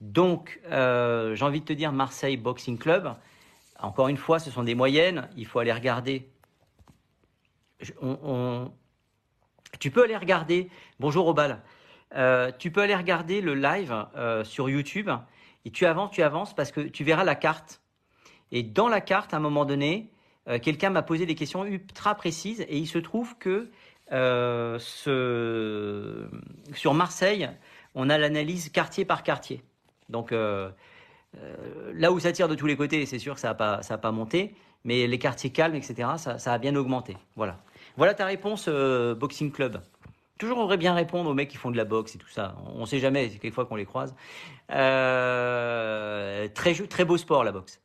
Donc, euh, j'ai envie de te dire Marseille Boxing Club. Encore une fois, ce sont des moyennes. Il faut aller regarder. On- Tu peux aller regarder. Bonjour Obal. Euh, tu peux aller regarder le live euh, sur YouTube et tu avances, tu avances parce que tu verras la carte. Et dans la carte, à un moment donné, euh, quelqu'un m'a posé des questions ultra précises et il se trouve que sur Marseille, on a l'analyse quartier par quartier. Donc là où ça tire de tous les côtés, c'est sûr que ça n'a pas monté, mais les quartiers calmes, etc., ça, ça a bien augmenté. Voilà. Voilà ta réponse, euh, Boxing Club. Toujours on devrait bien répondre aux mecs qui font de la boxe et tout ça. On ne sait jamais, c'est quelquefois qu'on les croise. Euh, très, beau sport, la boxe.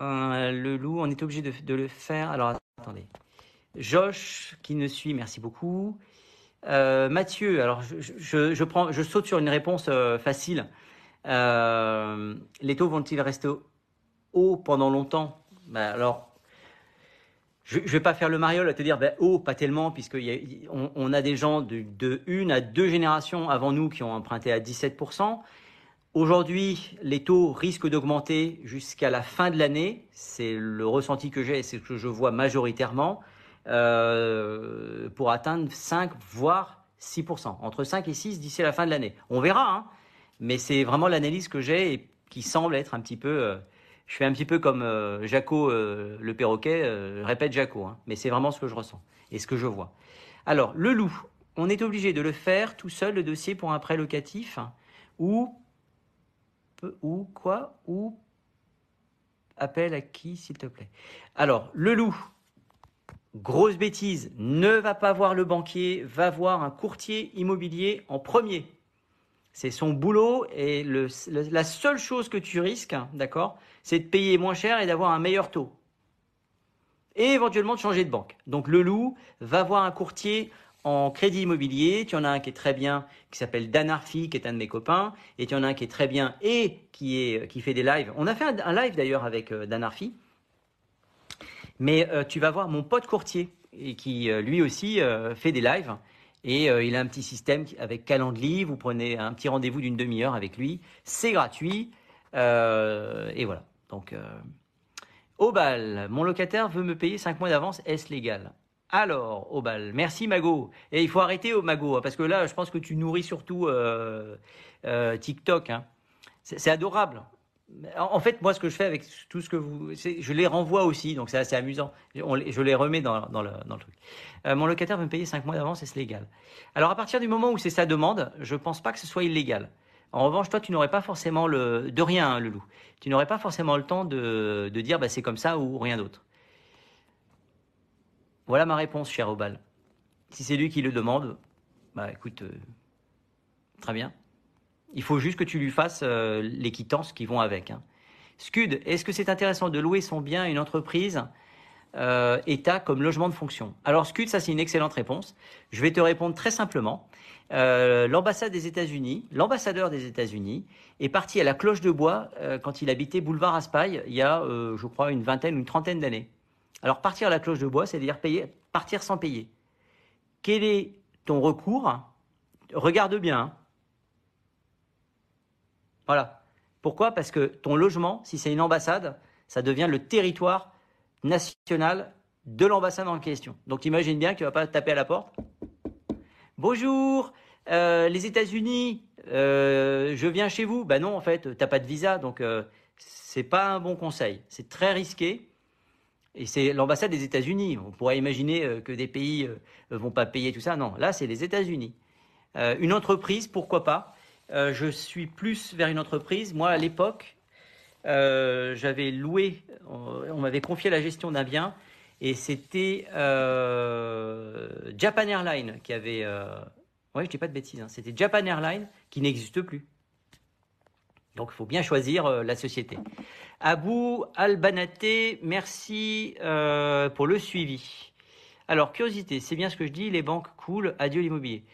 Euh, le loup, on est obligé de, le faire. Alors, attendez. Josh, qui ne suit, merci beaucoup. Mathieu, alors je, saute sur une réponse facile. Les taux vont-ils rester hauts pendant longtemps? Ben, Alors, je ne vais pas faire le mariole à te dire ben, haut, pas tellement, puisqu'on on, on a des gens de, une à deux générations avant nous qui ont emprunté à 17%. Aujourd'hui, les taux risquent d'augmenter jusqu'à la fin de l'année. C'est le ressenti que j'ai c'est ce que je vois majoritairement euh, pour atteindre 5 voire 6%. Entre 5 et 6 d'ici la fin de l'année. On verra, hein, mais c'est vraiment l'analyse que j'ai et qui semble être un petit peu. euh, je fais un petit peu comme euh, Jaco euh, le perroquet, euh, répète Jaco, hein, mais c'est vraiment ce que je ressens et ce que je vois. Alors, le loup, on est obligé de le faire tout seul, le dossier pour un prêt locatif, ou ou quoi Ou appel à qui, s'il te plaît? Alors, le loup, grosse bêtise, ne va pas voir le banquier, va voir un courtier immobilier en premier. C'est son boulot et la seule chose que tu risques, d'accord, c'est de payer moins cher et d'avoir un meilleur taux. et éventuellement de changer de banque. Donc le loup va voir un courtier en crédit immobilier. Tu en as un qui est très bien, qui s'appelle Danarfi, qui est un de mes copains, et tu en as un qui est très bien et qui fait des lives. On a fait un, live d'ailleurs avec euh, Danarfi. Mais euh, tu vas voir mon pote courtier et qui euh, lui aussi fait des lives. Et il a un petit système avec Calendly. Vous prenez un petit rendez-vous d'une demi-heure avec lui. C'est gratuit. et voilà. Donc, au bal, mon locataire veut me payer 5 mois d'avance, est-ce légal? Alors, au bal, merci Mago. Et il faut arrêter au Mago, hein, parce que là, je pense que tu nourris surtout euh, euh, TikTok. Hein. C'est adorable. En fait, moi, ce que je fais avec tout ce que vous, je les renvoie aussi, donc c'est assez amusant. je les remets dans, le, truc. Euh, mon locataire veut me payer 5 mois d'avance et c'est légal. Alors, à partir du moment où c'est sa demande, je pense pas que ce soit illégal. En revanche, toi, tu n'aurais pas forcément le de rien, hein, le loup. Tu n'aurais pas forcément le temps de, de dire, bah, c'est comme ça ou rien d'autre. Voilà ma réponse, cher Obal. Si c'est lui qui le demande, bah écoute, euh, très bien. Il faut juste que tu lui fasses euh, les quittances qui vont avec. Hein. Scud, est-ce que c'est intéressant de louer son bien à une entreprise euh, État comme logement de fonction? Alors Scud, ça c'est une excellente réponse. Je vais te répondre très simplement. L'ambassade des États-Unis, l'ambassadeur des États-Unis, est parti à la cloche de bois quand il habitait boulevard Aspaille il y a, je crois, une vingtaine une trentaine d'années. Alors partir à la cloche de bois, c'est-à-dire partir sans payer. Quel est ton recours? Regarde bien. Voilà. Pourquoi? Parce que ton logement, si c'est une ambassade, ça devient le territoire national de l'ambassade en question. Donc imagine bien que tu vas pas taper à la porte. Bonjour, euh, les États-Unis, euh, je viens chez vous. Ben non, en fait, tu n'as pas de visa, donc euh, c'est pas un bon conseil. C'est très risqué. Et c'est l'ambassade des États-Unis. On pourrait imaginer que des pays vont pas payer tout ça. Non, là, c'est les États-Unis. Une entreprise, pourquoi pas? Je suis plus vers une entreprise. Moi, à l'époque, j'avais loué, on, m'avait confié la gestion d'un bien, et c'était Japan Airlines qui avait. oui, je dis pas de bêtises. Hein. c'était Japan Airlines qui n'existe plus. Donc, il faut bien choisir la société. Abou Albanaté, merci euh, pour le suivi. Alors, curiosité, c'est bien ce que je dis, les banques coulent, adieu l'immobilier.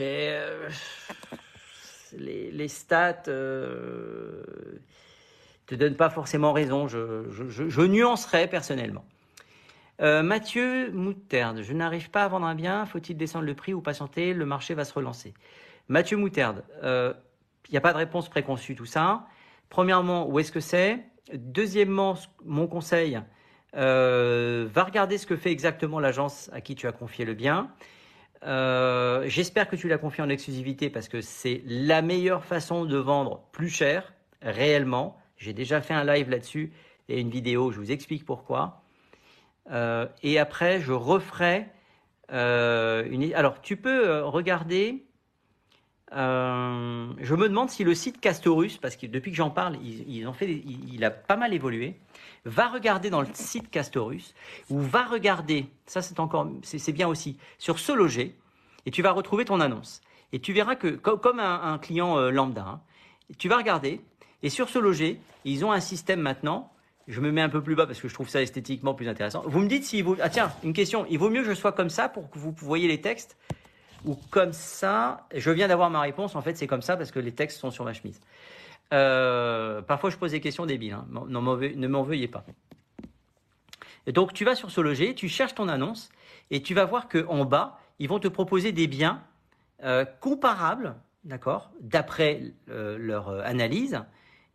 Euh, les, stats euh, te donnent pas forcément raison, je, nuancerai personnellement. Euh, Mathieu Moutarde, je n'arrive pas à vendre un bien, faut-il descendre le prix ou patienter, le marché va se relancer. Mathieu Moutarde, il n'y a pas de réponse préconçue, tout ça. Premièrement, où est-ce que c'est? Deuxièmement, mon conseil, euh, va regarder ce que fait exactement l'agence à qui tu as confié le bien. Euh, j'espère que tu l'as confié en exclusivité parce que c'est la meilleure façon de vendre plus cher, réellement. J'ai déjà fait un live là-dessus et une vidéo, je vous explique pourquoi. Euh, et après, je referai une. Alors, tu peux regarder euh, je me demande si le site Castorus, parce que depuis que j'en parle, ils, ont fait, il, a pas mal évolué, va regarder dans le site Castorus, ou va regarder, ça c'est encore, c'est bien aussi, sur ce loger, et tu vas retrouver ton annonce. Et tu verras que, comme, un, client euh, lambda, hein, tu vas regarder, et sur ce loger, ils ont un système maintenant, je me mets un peu plus bas parce que je trouve ça esthétiquement plus intéressant. Vous me dites s'il vaut, ah tiens, une question, il vaut mieux que je sois comme ça pour que vous voyez les textes, ou comme ça? Je viens d'avoir ma réponse. En fait, c'est comme ça parce que les textes sont sur ma chemise. Euh, parfois, je pose des questions débiles. Hein. ne m'en veuillez pas. Donc, tu vas sur ce loger, tu cherches ton annonce et tu vas voir que en bas, ils vont te proposer des biens euh, comparables, d'accord, d'après euh, leur analyse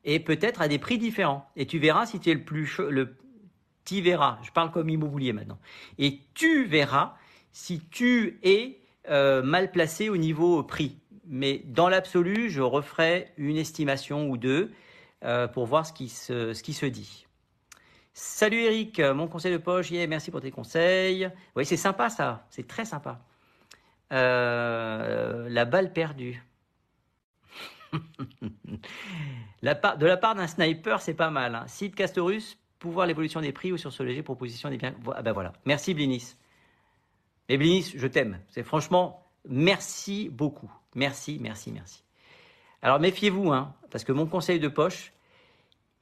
et peut-être à des prix différents. Et tu verras si tu es le plus le tu verras. Je parle comme immobilier maintenant. Et tu verras si tu es mal placé au niveau prix. Mais dans l'absolu, je referai une estimation ou deux euh, pour voir ce qui se, dit. Salut Eric, mon conseil de poche, yeah, merci pour tes conseils. Oui, c'est sympa ça, c'est très sympa. Euh, la balle perdue. de la part d'un sniper, c'est pas mal. Hein. Site Castorus, pouvoir l'évolution des prix ou sur ce léger proposition des biens. Ah ben voilà. Merci Blinis. Mais Blinis, je t'aime. C'est franchement, merci beaucoup. Merci, merci, merci. Alors méfiez-vous, hein, parce que mon conseil de poche,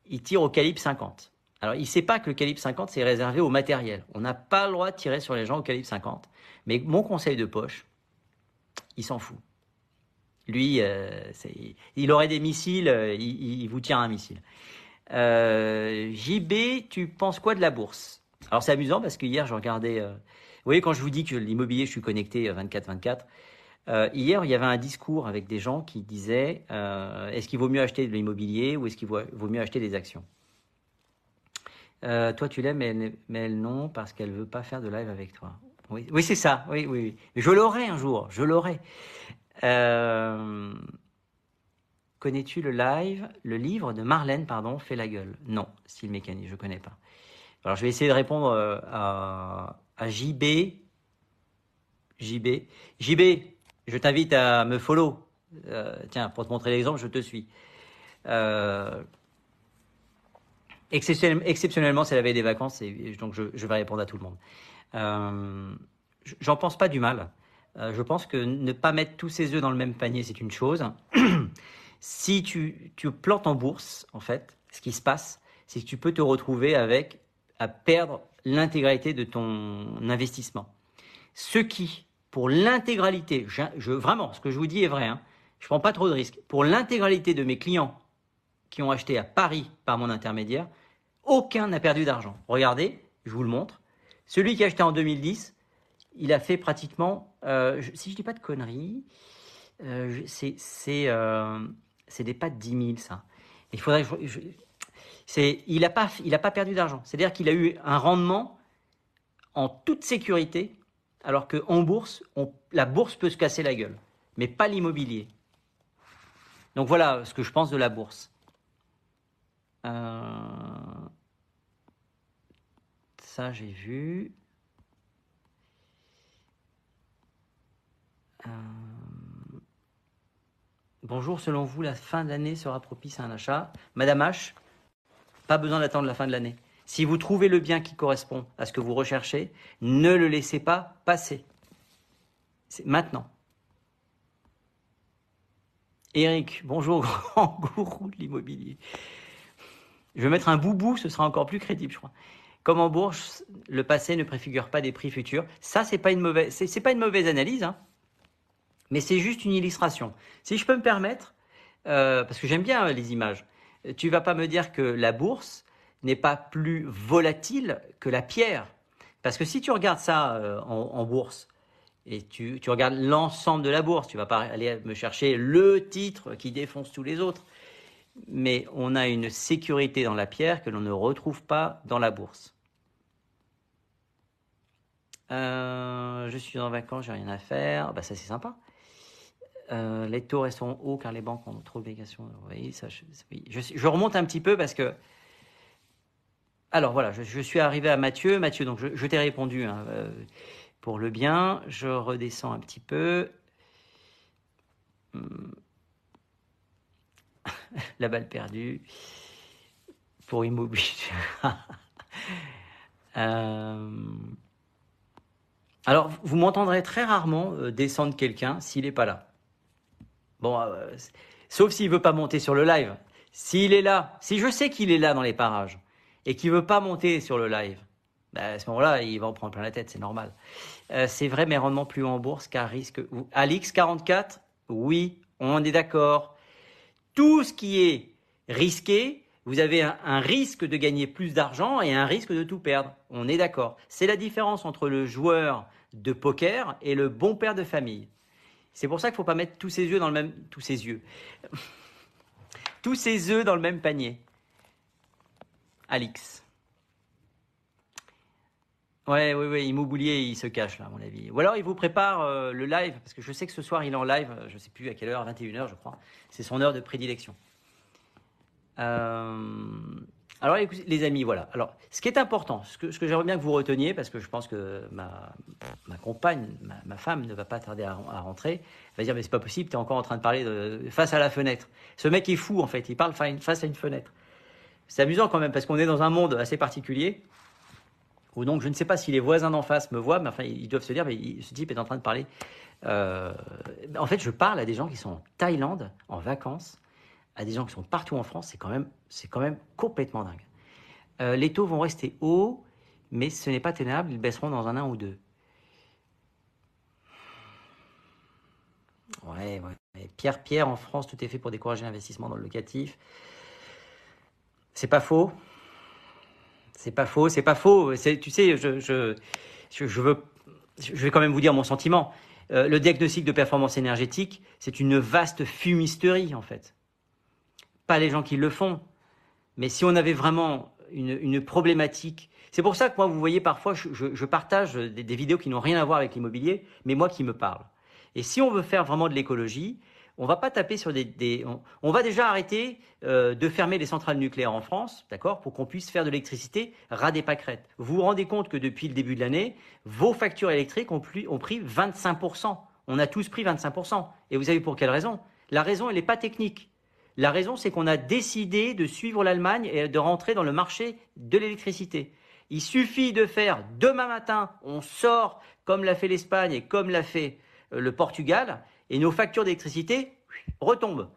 il tire au calibre 50. Alors, il ne sait pas que le calibre 50, c'est réservé au matériel. On n'a pas le droit de tirer sur les gens au calibre 50. Mais mon conseil de poche, il s'en fout. Lui, euh, il aurait des missiles, euh, il, vous tire un missile. Euh, JB, tu penses quoi de la bourse? Alors c'est amusant parce que hier je regardais. vous voyez quand je vous dis que l'immobilier, je suis connecté 24/24. Hier, il y avait un discours avec des gens qui disaient est-ce qu'il vaut mieux acheter de l'immobilier ou est-ce qu'il vaut, mieux acheter des actions? Toi, tu l'aimes, mais, elle non parce qu'elle veut pas faire de live avec toi. Oui, c'est ça. Oui, oui, oui. Je l'aurai un jour. Je l'aurai. Euh, connais-tu le live, le livre de Marlène, pardon, Fait la gueule? Non, style mécanique, je connais pas. Alors je vais essayer de répondre euh, à, à JB. JB. JB, je t'invite à me follow. Euh, tiens, pour te montrer l'exemple, je te suis. exceptionnellement, c'est la veille des vacances, et donc je, vais répondre à tout le monde. J'en pense pas du mal. Euh, je pense que ne pas mettre tous ses œufs dans le même panier, c'est une chose. si tu, tu plantes en bourse, en fait, ce qui se passe, c'est que tu peux te retrouver avec à perdre l'intégralité de ton investissement. Ce qui, pour l'intégralité, je, vraiment, ce que je vous dis est vrai, hein, je prends pas trop de risques. Pour l'intégralité de mes clients qui ont acheté à Paris par mon intermédiaire, aucun n'a perdu d'argent. Regardez, je vous le montre. Celui qui a acheté en 2010, il a fait pratiquement, euh, si je dis pas de conneries, euh, c'est euh, c'est des pas de 10 000 ça. Il faudrait, c'est, il n'a pas, pas perdu d'argent. C'est-à-dire qu'il a eu un rendement en toute sécurité, alors qu'en bourse, la bourse peut se casser la gueule, mais pas l'immobilier. Donc voilà ce que je pense de la bourse. ça, j'ai vu. Euh, bonjour, selon vous, la fin de l'année sera propice à un achat? Madame H, pas besoin d'attendre la fin de l'année. Si vous trouvez le bien qui correspond à ce que vous recherchez, ne le laissez pas passer. C'est maintenant. Eric, bonjour, grand gourou de l'immobilier. Je vais mettre un boubou, ce sera encore plus crédible, je crois. Comme en bourse, le passé ne préfigure pas des prix futurs. Ça, c'est pas mauvaise, pas une mauvaise analyse. Hein mais c'est juste une illustration. Si je peux me permettre, euh, parce que j'aime bien euh, les images, tu vas pas me dire que la bourse n'est pas plus volatile que la pierre. Parce que si tu regardes ça euh, en, bourse, et tu, tu regardes l'ensemble de la bourse, tu vas pas aller me chercher le titre qui défonce tous les autres. Mais on a une sécurité dans la pierre que l'on ne retrouve pas dans la bourse. je suis en vacances, j'ai rien à faire. Bah ça c'est sympa. Euh, les taux restent hauts car les banques ont trop d'obligations. ça, je, remonte un petit peu parce que. Alors voilà, je, suis arrivé à Mathieu. Mathieu, donc je, t'ai répondu hein, euh, pour le bien. Je redescends un petit peu. Hmm. La balle perdue pour immobilier. Euh, alors, vous m'entendrez très rarement descendre quelqu'un s'il n'est pas là. Bon, euh, sauf s'il veut pas monter sur le live. S'il est là, si je sais qu'il est là dans les parages et qu'il veut pas monter sur le live, ben, à ce moment-là, il va en prendre plein la tête, c'est normal. Euh, c'est vrai, mais rendement plus en bourse qu'à risque. Alix 44, oui, on est d'accord. Tout ce qui est risqué, vous avez un risque de gagner plus d'argent et un risque de tout perdre. On est d'accord. C'est la différence entre le joueur de poker et le bon père de famille. C'est pour ça qu'il ne faut pas mettre tous ses yeux dans le même. Tous ses yeux. tous ses œufs dans le même panier. Alix. Ouais, oui, oui, Immobilier, il se cache là, à mon avis. Ou alors il vous prépare euh, le live, parce que je sais que ce soir il est en live, je ne sais plus à quelle heure, 21h je crois. C'est son heure de prédilection. Euh, alors, les amis, voilà. Alors, ce qui est important, ce que, ce que j'aimerais bien que vous reteniez, parce que je pense que ma, ma compagne, ma, femme ne va pas tarder à, rentrer, elle va dire, mais c'est pas possible, tu es encore en train de parler face à la fenêtre. Ce mec est fou, en fait, il parle face à une fenêtre. C'est amusant quand même, parce qu'on est dans un monde assez particulier, où donc je ne sais pas si les voisins d'en face me voient, mais enfin, ils doivent se dire, mais ce type est en train de parler. Euh, en fait, je parle à des gens qui sont en Thaïlande, en vacances, à des gens qui sont partout en France, c'est quand même, c'est quand même complètement dingue. Euh, les taux vont rester hauts, mais ce n'est pas tenable, ils baisseront dans un an ou deux. Ouais, ouais. Pierre, Pierre, en France, tout est fait pour décourager l'investissement dans le locatif. C'est pas faux. C'est pas faux, c'est pas faux. Tu sais, je, veux, je vais quand même vous dire mon sentiment. Euh, le diagnostic de performance énergétique, c'est une vaste fumisterie, en fait. Pas les gens qui le font. Mais si on avait vraiment une, problématique. C'est pour ça que moi, vous voyez, parfois, je, partage des, des, vidéos qui n'ont rien à voir avec l'immobilier, mais moi qui me parle. Et si on veut faire vraiment de l'écologie, on va pas taper sur des, on, va déjà arrêter euh, de fermer les centrales nucléaires en France, d'accord, pour qu'on puisse faire de l'électricité ras des pâquerettes. Vous vous rendez compte que depuis le début de l'année, vos factures électriques ont, ont pris 25%. On a tous pris 25%. Et vous savez pour quelle raison? La raison, elle n'est pas technique. La raison, c'est qu'on a décidé de suivre l'Allemagne et de rentrer dans le marché de l'électricité. Il suffit de faire demain matin, on sort comme l'a fait l'Espagne et comme l'a fait euh, le Portugal, et nos factures d'électricité retombent.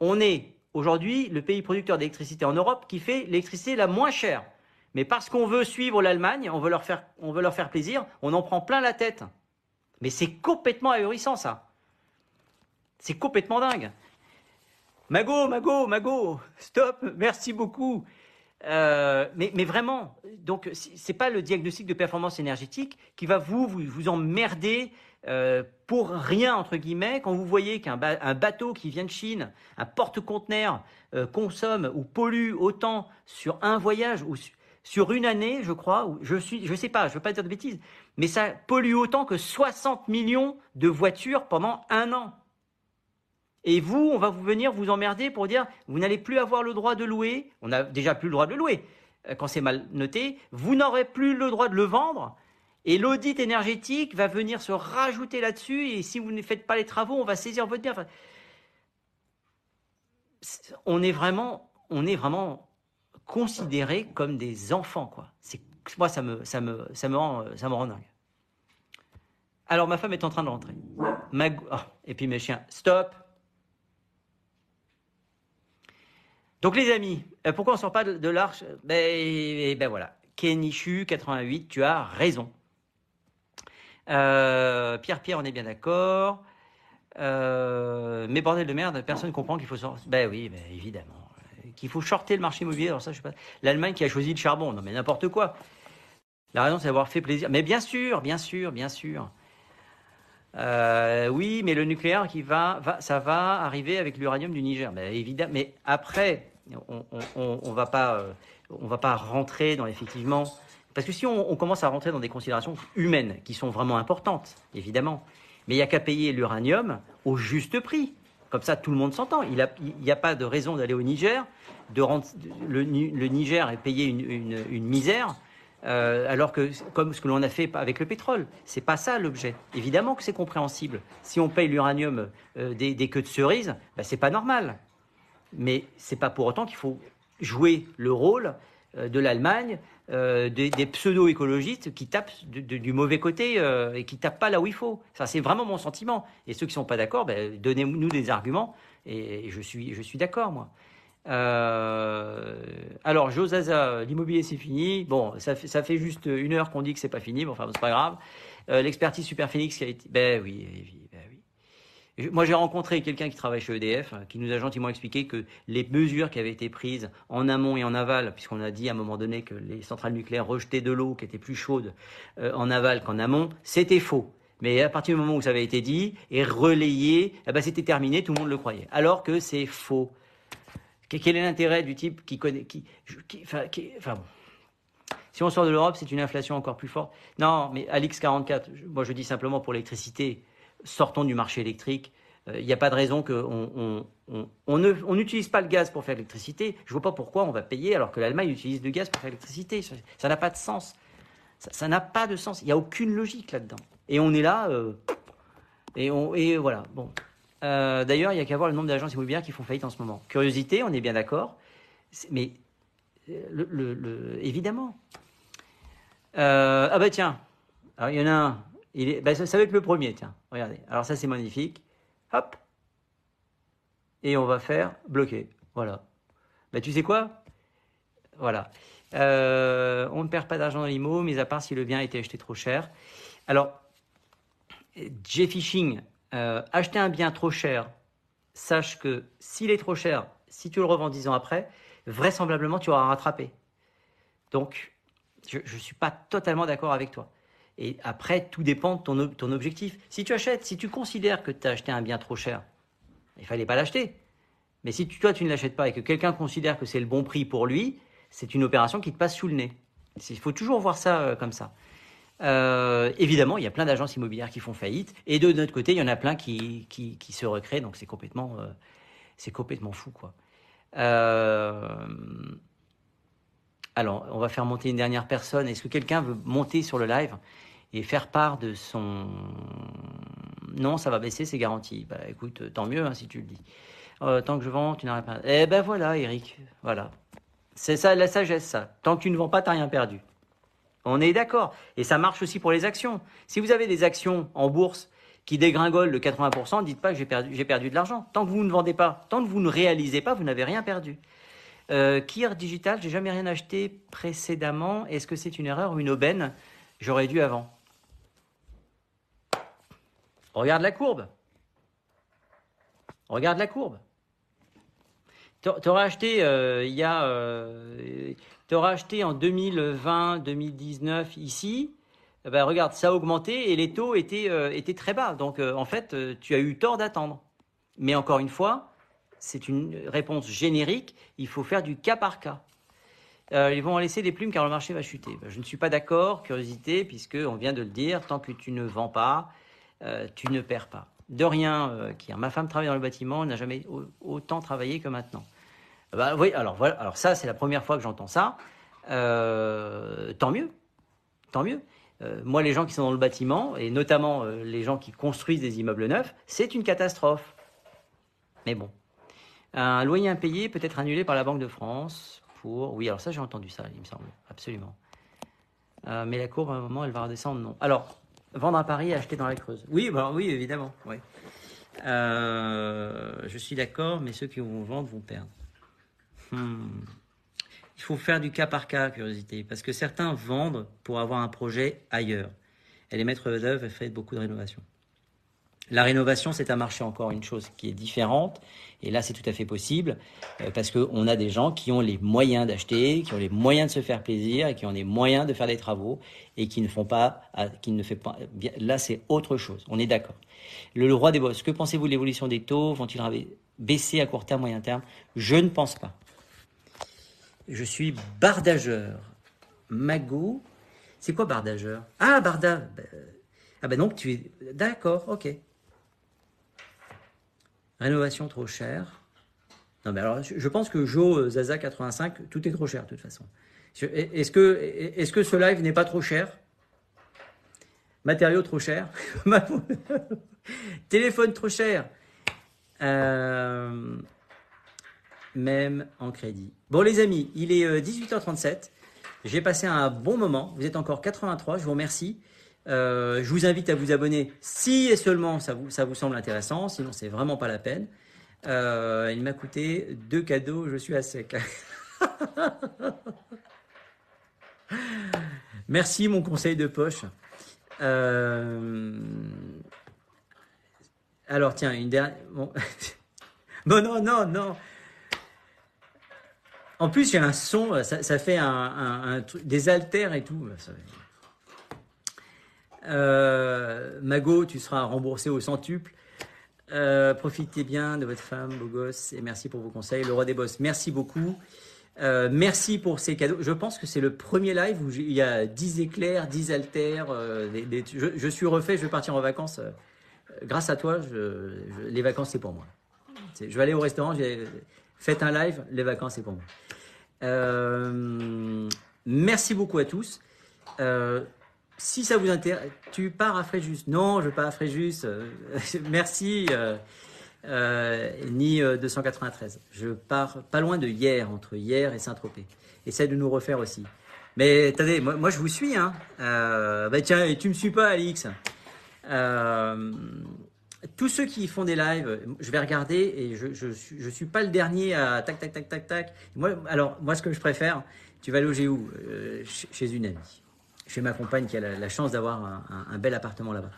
On est aujourd'hui le pays producteur d'électricité en Europe qui fait l'électricité la moins chère. Mais parce qu'on veut suivre l'Allemagne, on, veut leur faire, on veut leur faire plaisir, on en prend plein la tête. Mais c'est complètement ahurissant ça. C'est complètement dingue. Mago, Mago, Mago, stop, merci beaucoup. Euh, mais, mais, vraiment, donc c'est pas le diagnostic de performance énergétique qui va vous vous, vous emmerder euh, pour rien, entre guillemets, quand vous voyez qu'un bateau qui vient de Chine, un porte-conteneur, euh, consomme ou pollue autant sur un voyage ou sur une année, je crois, je je sais pas, je veux pas dire de bêtises, mais ça pollue autant que 60 millions de voitures pendant un an. Et vous, on va vous venir vous emmerder pour dire, vous n'allez plus avoir le droit de louer, on n'a déjà plus le droit de louer. Euh, quand c'est mal noté, vous n'aurez plus le droit de le vendre, et l'audit énergétique va venir se rajouter là-dessus. Et si vous ne faites pas les travaux, on va saisir votre bien. on est vraiment, on est vraiment considérés comme des enfants, quoi. Moi, ça me, ça me, ça me rend, ça me rend dingue. Alors ma femme est en train de rentrer. Oh, et puis mes chiens, stop. Donc les amis, euh, pourquoi on sort pas de, l'arche? Ben, ben voilà, Kenichu 88, tu as raison. Euh, Pierre Pierre, on est bien d'accord. Euh, mais bordel de merde, personne comprend qu'il faut sortir. Ben oui, ben évidemment. Qu'il faut shorter le marché immobilier. Alors ça, je sais pas. L'Allemagne qui a choisi le charbon. Non, mais n'importe quoi. La raison, c'est d'avoir fait plaisir. Mais bien sûr, bien sûr, bien sûr. Euh, oui, mais le nucléaire qui va, ça va arriver avec l'uranium du Niger. Mais évidemment. Mais après, on, on, va pas, on va pas rentrer dans effectivement parce que si on, commence à rentrer dans des considérations humaines, qui sont vraiment importantes, évidemment, mais il n'y a qu'à payer l'uranium au juste prix. Comme ça, tout le monde s'entend. Il n'y a, pas de raison d'aller au Niger, de le, Niger est payé une, misère, euh, alors que, comme ce que l'on a fait avec le pétrole, c'est pas ça l'objet. Évidemment que c'est compréhensible. Si on paye l'uranium euh, des, queues de cerises, ben, c'est pas normal. Mais c'est pas pour autant qu'il faut jouer le rôle euh, de l'Allemagne, euh, des, pseudo-écologistes qui tapent du mauvais côté euh, et qui tapent pas là où il faut. Ça, c'est vraiment mon sentiment. Et ceux qui sont pas d'accord, ben, donnez-nous des arguments. Et, je suis, je suis d'accord, moi. alors, Josaza, l'immobilier c'est fini. Bon, ça fait, ça fait juste une heure qu'on dit que c'est pas fini, mais enfin, c'est pas grave. L'expertise Super Phoenix qui a été. Oui, ben oui. Moi, j'ai rencontré quelqu'un qui travaille chez EDF, qui nous a gentiment expliqué que les mesures qui avaient été prises en amont et en aval, puisqu'on a dit à un moment donné que les centrales nucléaires rejetaient de l'eau qui était plus chaude euh, en aval qu'en amont, c'était faux. Mais à partir du moment où ça avait été dit et relayé, eh ben c'était terminé, tout le monde le croyait. Alors que c'est faux. Quel est l'intérêt du type qui connaît, qui, enfin. Si on sort de l'Europe, c'est une inflation encore plus forte. Non, mais à l'X44, moi je dis simplement pour l'électricité, sortons du marché électrique. Il euh, n'y a pas de raison qu'on on, n'utilise pas le gaz pour faire l'électricité. Je ne vois pas pourquoi on va payer alors que l'Allemagne utilise du gaz pour faire l'électricité. Ça n'a pas de sens. Ça n'a pas de sens. Il n'y a aucune logique là-dedans. Et on est là. Euh, et, on, et voilà. Bon. Euh, d'ailleurs, il n'y a qu'à voir le nombre d'agences immobilières qui font faillite en ce moment. Curiosité, on est bien d'accord. Mais évidemment. ah bah tiens, il y en a un ben, ça, va être le premier, tiens. Regardez. Alors ça, c'est magnifique. Hop. Et on va faire bloquer. Voilà. Bah, tu sais quoi? Voilà. Euh, on ne perd pas d'argent dans l'IMO, mais à part si le bien a été acheté trop cher. Alors, J-Fishing, euh, acheter un bien trop cher, sache que s'il est trop cher, si tu le revends 10 ans après, vraisemblablement tu auras rattrapé. Donc, je ne suis pas totalement d'accord avec toi. Et après, tout dépend de ton, ton objectif. Si tu achètes, si tu considères que tu as acheté un bien trop cher, il fallait pas l'acheter. Mais si toi, tu ne l'achètes pas et que quelqu'un considère que c'est le bon prix pour lui, c'est une opération qui te passe sous le nez. Il faut toujours voir ça euh, comme ça. Euh, évidemment, il y a plein d'agences immobilières qui font faillite, et de notre côté, il y en a plein qui, qui, se recréent, donc c'est complètement, euh, complètement fou, quoi. Alors, on va faire monter une dernière personne. Est-ce que quelqu'un veut monter sur le live et faire part de son... Non, ça va baisser, c'est garanti. Bah écoute, tant mieux hein, si tu le dis. Euh, tant que je vends, tu n'arrêtes pas. Eh ben voilà, Eric, voilà. C'est ça la sagesse, ça. Tant que tu ne vends pas, tu n'as rien perdu. On est d'accord. Et ça marche aussi pour les actions. Si vous avez des actions en bourse qui dégringolent de 80%, dites pas que j'ai perdu, perdu de l'argent. Tant que vous ne vendez pas, tant que vous ne réalisez pas, vous n'avez rien perdu. Euh, Kier Digital, j'ai jamais rien acheté précédemment. Est-ce que c'est une erreur ou une aubaine? J'aurais dû avant. Regarde la courbe. Regarde la courbe. Tu auras acheté euh, il y a, euh, acheté en 2020, 2019 ici. Eh ben, regarde, ça a augmenté et les taux étaient, euh, étaient très bas. Donc en fait, tu as eu tort d'attendre. Mais encore une fois, c'est une réponse générique. Il faut faire du cas par cas. ils vont en laisser des plumes car le marché va chuter. Je ne suis pas d'accord, curiosité, puisque on vient de le dire, tant que tu ne vends pas, euh, tu ne perds pas. De rien, euh, ma femme travaille dans le bâtiment, n'a jamais autant travaillé que maintenant. Bah, oui, alors voilà, alors ça c'est la première fois que j'entends ça. Euh, tant mieux, tant mieux. moi, les gens qui sont dans le bâtiment, et notamment les gens qui construisent des immeubles neufs, c'est une catastrophe. Mais bon, un loyer impayé peut être annulé par la Banque de France pour. Oui, alors ça j'ai entendu ça, il me semble, absolument. mais la courbe, à un moment, elle va redescendre, non. Alors, Vendre à Paris et acheter dans la Creuse. Oui, bah, oui, évidemment. Oui. Euh, je suis d'accord, mais ceux qui vont vendre vont perdre. Hmm. Il faut faire du cas par cas, curiosité, parce que certains vendent pour avoir un projet ailleurs. Et les maîtres d'œuvre fait beaucoup de rénovations. La rénovation, c'est un marché encore une chose qui est différente. Et là, c'est tout à fait possible euh, parce qu'on a des gens qui ont les moyens d'acheter, qui ont les moyens de se faire plaisir et qui ont les moyens de faire des travaux et qui ne font pas, qui ne fait pas. Bien, là, c'est autre chose. On est d'accord. Le, roi des bosses. Que pensez-vous de l'évolution des taux? Vont-ils baisser à court terme, moyen terme? Je ne pense pas. Je suis bardageur. Mago. C'est quoi bardageur? Ah, barda. Ben, ah ben donc tu es. D'accord, ok. Rénovation trop chère. Non, mais alors, je pense que Joe euh, Zaza 85, tout est trop cher de toute façon. Est-ce que, ce live n'est pas trop cher? Matériaux trop chers Téléphone trop cher euh, Même en crédit. Bon, les amis, il est 18h37. Euh, J'ai passé un bon moment. Vous êtes encore 83. Je vous remercie. Euh, je vous invite à vous abonner si et seulement ça vous, ça vous semble intéressant, sinon c'est vraiment pas la peine. Euh, il m'a coûté deux cadeaux, je suis à sec. Merci mon conseil de poche. Euh, alors tiens, une dernière... Bon. non, non, non. En plus, il y a un son, ça, fait des haltères et tout. Euh, Mago, tu seras remboursé au centuple. Euh, profitez bien de votre femme, beau gosse, et merci pour vos conseils. Le roi des boss, merci beaucoup. Euh, merci pour ces cadeaux. Je pense que c'est le premier live où il y a 10 éclairs, 10 haltères. je, suis refait, je vais partir en vacances. grâce à toi, les vacances, c'est pour moi. Je vais aller au restaurant, faites un live, les vacances, c'est pour moi. merci beaucoup à tous si ça vous intéresse, tu pars à Fréjus. Non, je pars à Fréjus. Euh, merci, euh, euh, ni 293. Je pars pas loin de hier, entre hier et Saint-Tropez. Essaye de nous refaire aussi. Mais attendez, moi, je vous suis. Hein. bah tiens, tu me suis pas, Alix. tous ceux qui font des lives, je vais regarder et je, je, suis, je suis pas le dernier à tac, tac, tac, tac, tac. Alors, moi, ce que je préfère, tu vas loger où Chez une amie? Chez ma compagne qui a la, chance d'avoir un, bel appartement là-bas.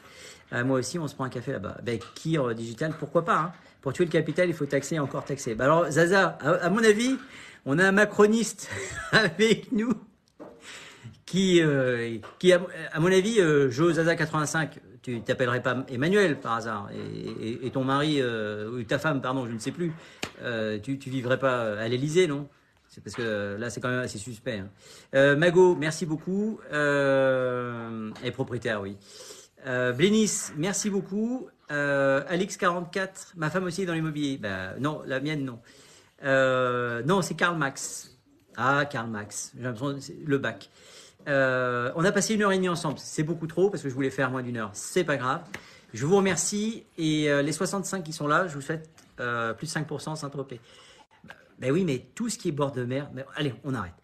Euh, moi aussi, on se prend un café là-bas. Ben, Kir Digital, pourquoi pas hein Pour tuer le capital, il faut taxer et encore taxer. Ben alors, Zaza, à, mon avis, on a un macroniste avec nous qui, euh, qui à, mon avis, euh, Joe Zaza 85, tu t'appellerais pas Emmanuel par hasard, et, ton mari, euh, ou ta femme, pardon, je ne sais plus, tu, tu vivrais pas à l'Elysée, non? C'est parce que euh, là, c'est quand même assez suspect. hein. Euh, Mago, merci beaucoup. Euh, et propriétaire, oui. Euh, Blénis, merci beaucoup. Euh, Alix44, ma femme aussi est dans l'immobilier. Ben, non, la mienne, non. Non, c'est Karl Max. Ah, Karl Max. J'ai l'impression le bac. On a passé une heure et demie ensemble. C'est beaucoup trop parce que je voulais faire moins d'une heure. C'est pas grave. Je vous remercie et les 65 qui sont là, je vous souhaite plus de 5% Saint-Tropez. Ben oui, mais tout ce qui est bord de mer, mais allez, on arrête.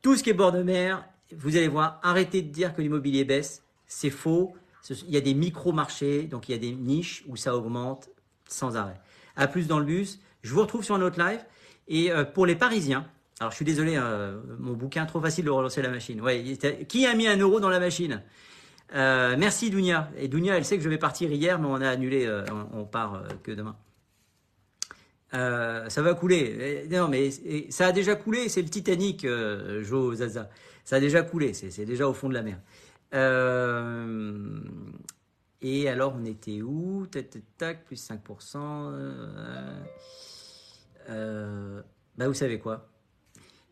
Tout ce qui est bord de mer, vous allez voir, arrêtez de dire que l'immobilier baisse, c'est faux. Il y a des micro-marchés, donc il y a des niches où ça augmente sans arrêt. À plus dans le bus, je vous retrouve sur un live. Et euh, pour les Parisiens, alors je suis désolé, euh, mon bouquin, trop facile de relancer la machine. Ouais, qui a mis un euro dans la machine? Euh, Merci Dounia. Et Dounia, elle sait que je vais partir hier, mais on a annulé, on, on part que demain. Euh, ça va couler. Eh, Non, mais eh, ça a déjà coulé. C'est le Titanic, euh, Jo Zaza. Ça a déjà coulé. C'est déjà au fond de la mer. Euh, et alors, on était où? Tac, tac, plus 5%. euh, bah, vous savez quoi?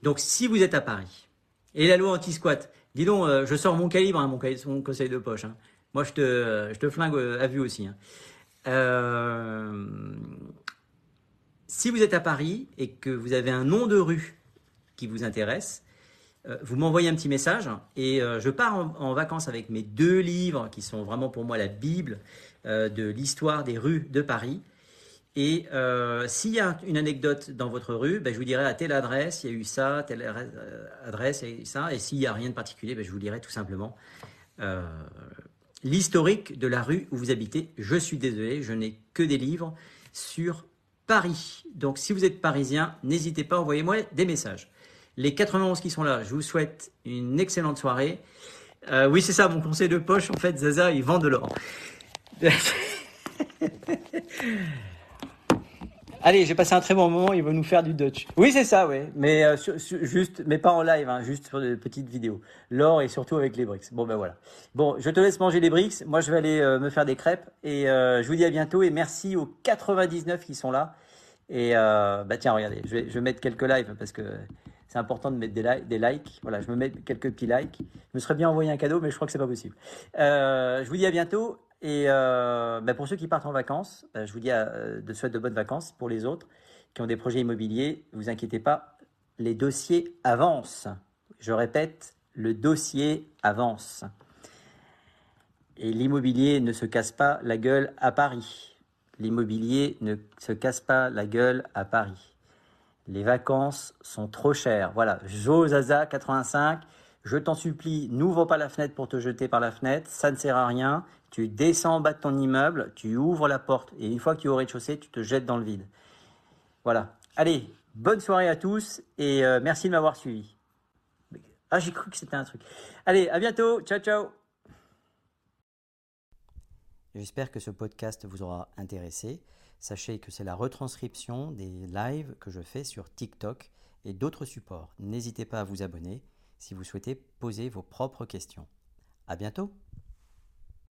Donc, si vous êtes à Paris, et la loi anti-squat, dis donc, je sors mon calibre, hein, mon, conseil de poche. hein. Moi, je te, flingue à vue aussi. hein. Euh, si vous êtes à Paris et que vous avez un nom de rue qui vous intéresse, euh, vous m'envoyez un petit message et euh, je pars en, vacances avec mes deux livres qui sont vraiment pour moi la Bible euh, de l'histoire des rues de Paris. Et s'il y a une anecdote dans votre rue, ben, je vous dirai à telle adresse, il y a eu ça, telle adresse, il y a eu ça. Et s'il n'y a rien de particulier, ben, je vous dirai tout simplement l'historique de la rue où vous habitez. Je suis désolé, je n'ai que des livres sur Paris. Donc si vous êtes parisien, n'hésitez pas, envoyez-moi des messages. Les 91 qui sont là, je vous souhaite une excellente soirée. Euh, oui, c'est ça, mon conseil de poche, en fait, Zaza, il vend de l'or. Allez, j'ai passé un très bon moment, il va nous faire du Dutch. Oui, c'est ça, oui, mais euh, juste, mais pas en live, hein, juste sur des petites vidéos. L'or et surtout avec les briques. Bon, ben voilà. Bon, je te laisse manger les briques. Moi, je vais aller euh, me faire des crêpes et euh, je vous dis à bientôt et merci aux 99 qui sont là. Et bah tiens, regardez, je vais, mettre quelques lives parce que c'est important de mettre des, li- des likes. Voilà, je me mets quelques petits likes. Je me serais bien envoyé un cadeau, mais je crois que c'est pas possible. Je vous dis à bientôt. Et euh, bah, pour ceux qui partent en vacances, bah, je vous dis euh, de souhaite de bonnes vacances. Pour les autres qui ont des projets immobiliers, vous inquiétez pas, les dossiers avancent. Je répète, le dossier avance. Et l'immobilier ne se casse pas la gueule à Paris. L'immobilier ne se casse pas la gueule à Paris. Les vacances sont trop chères. Voilà, Jozaza 85, je t'en supplie, n'ouvre pas la fenêtre pour te jeter par la fenêtre, ça ne sert à rien. Tu descends en bas de ton immeuble, tu ouvres la porte et une fois que tu es au rez-de-chaussée, tu te jettes dans le vide. Voilà. Allez, bonne soirée à tous et euh, merci de m'avoir suivi. Ah, j'ai cru que c'était un truc. Allez, à bientôt. Ciao, ciao. J'espère que ce podcast vous aura intéressé. Sachez que c'est la retranscription des lives que je fais sur TikTok et d'autres supports. N'hésitez pas à vous abonner si vous souhaitez poser vos propres questions. À bientôt!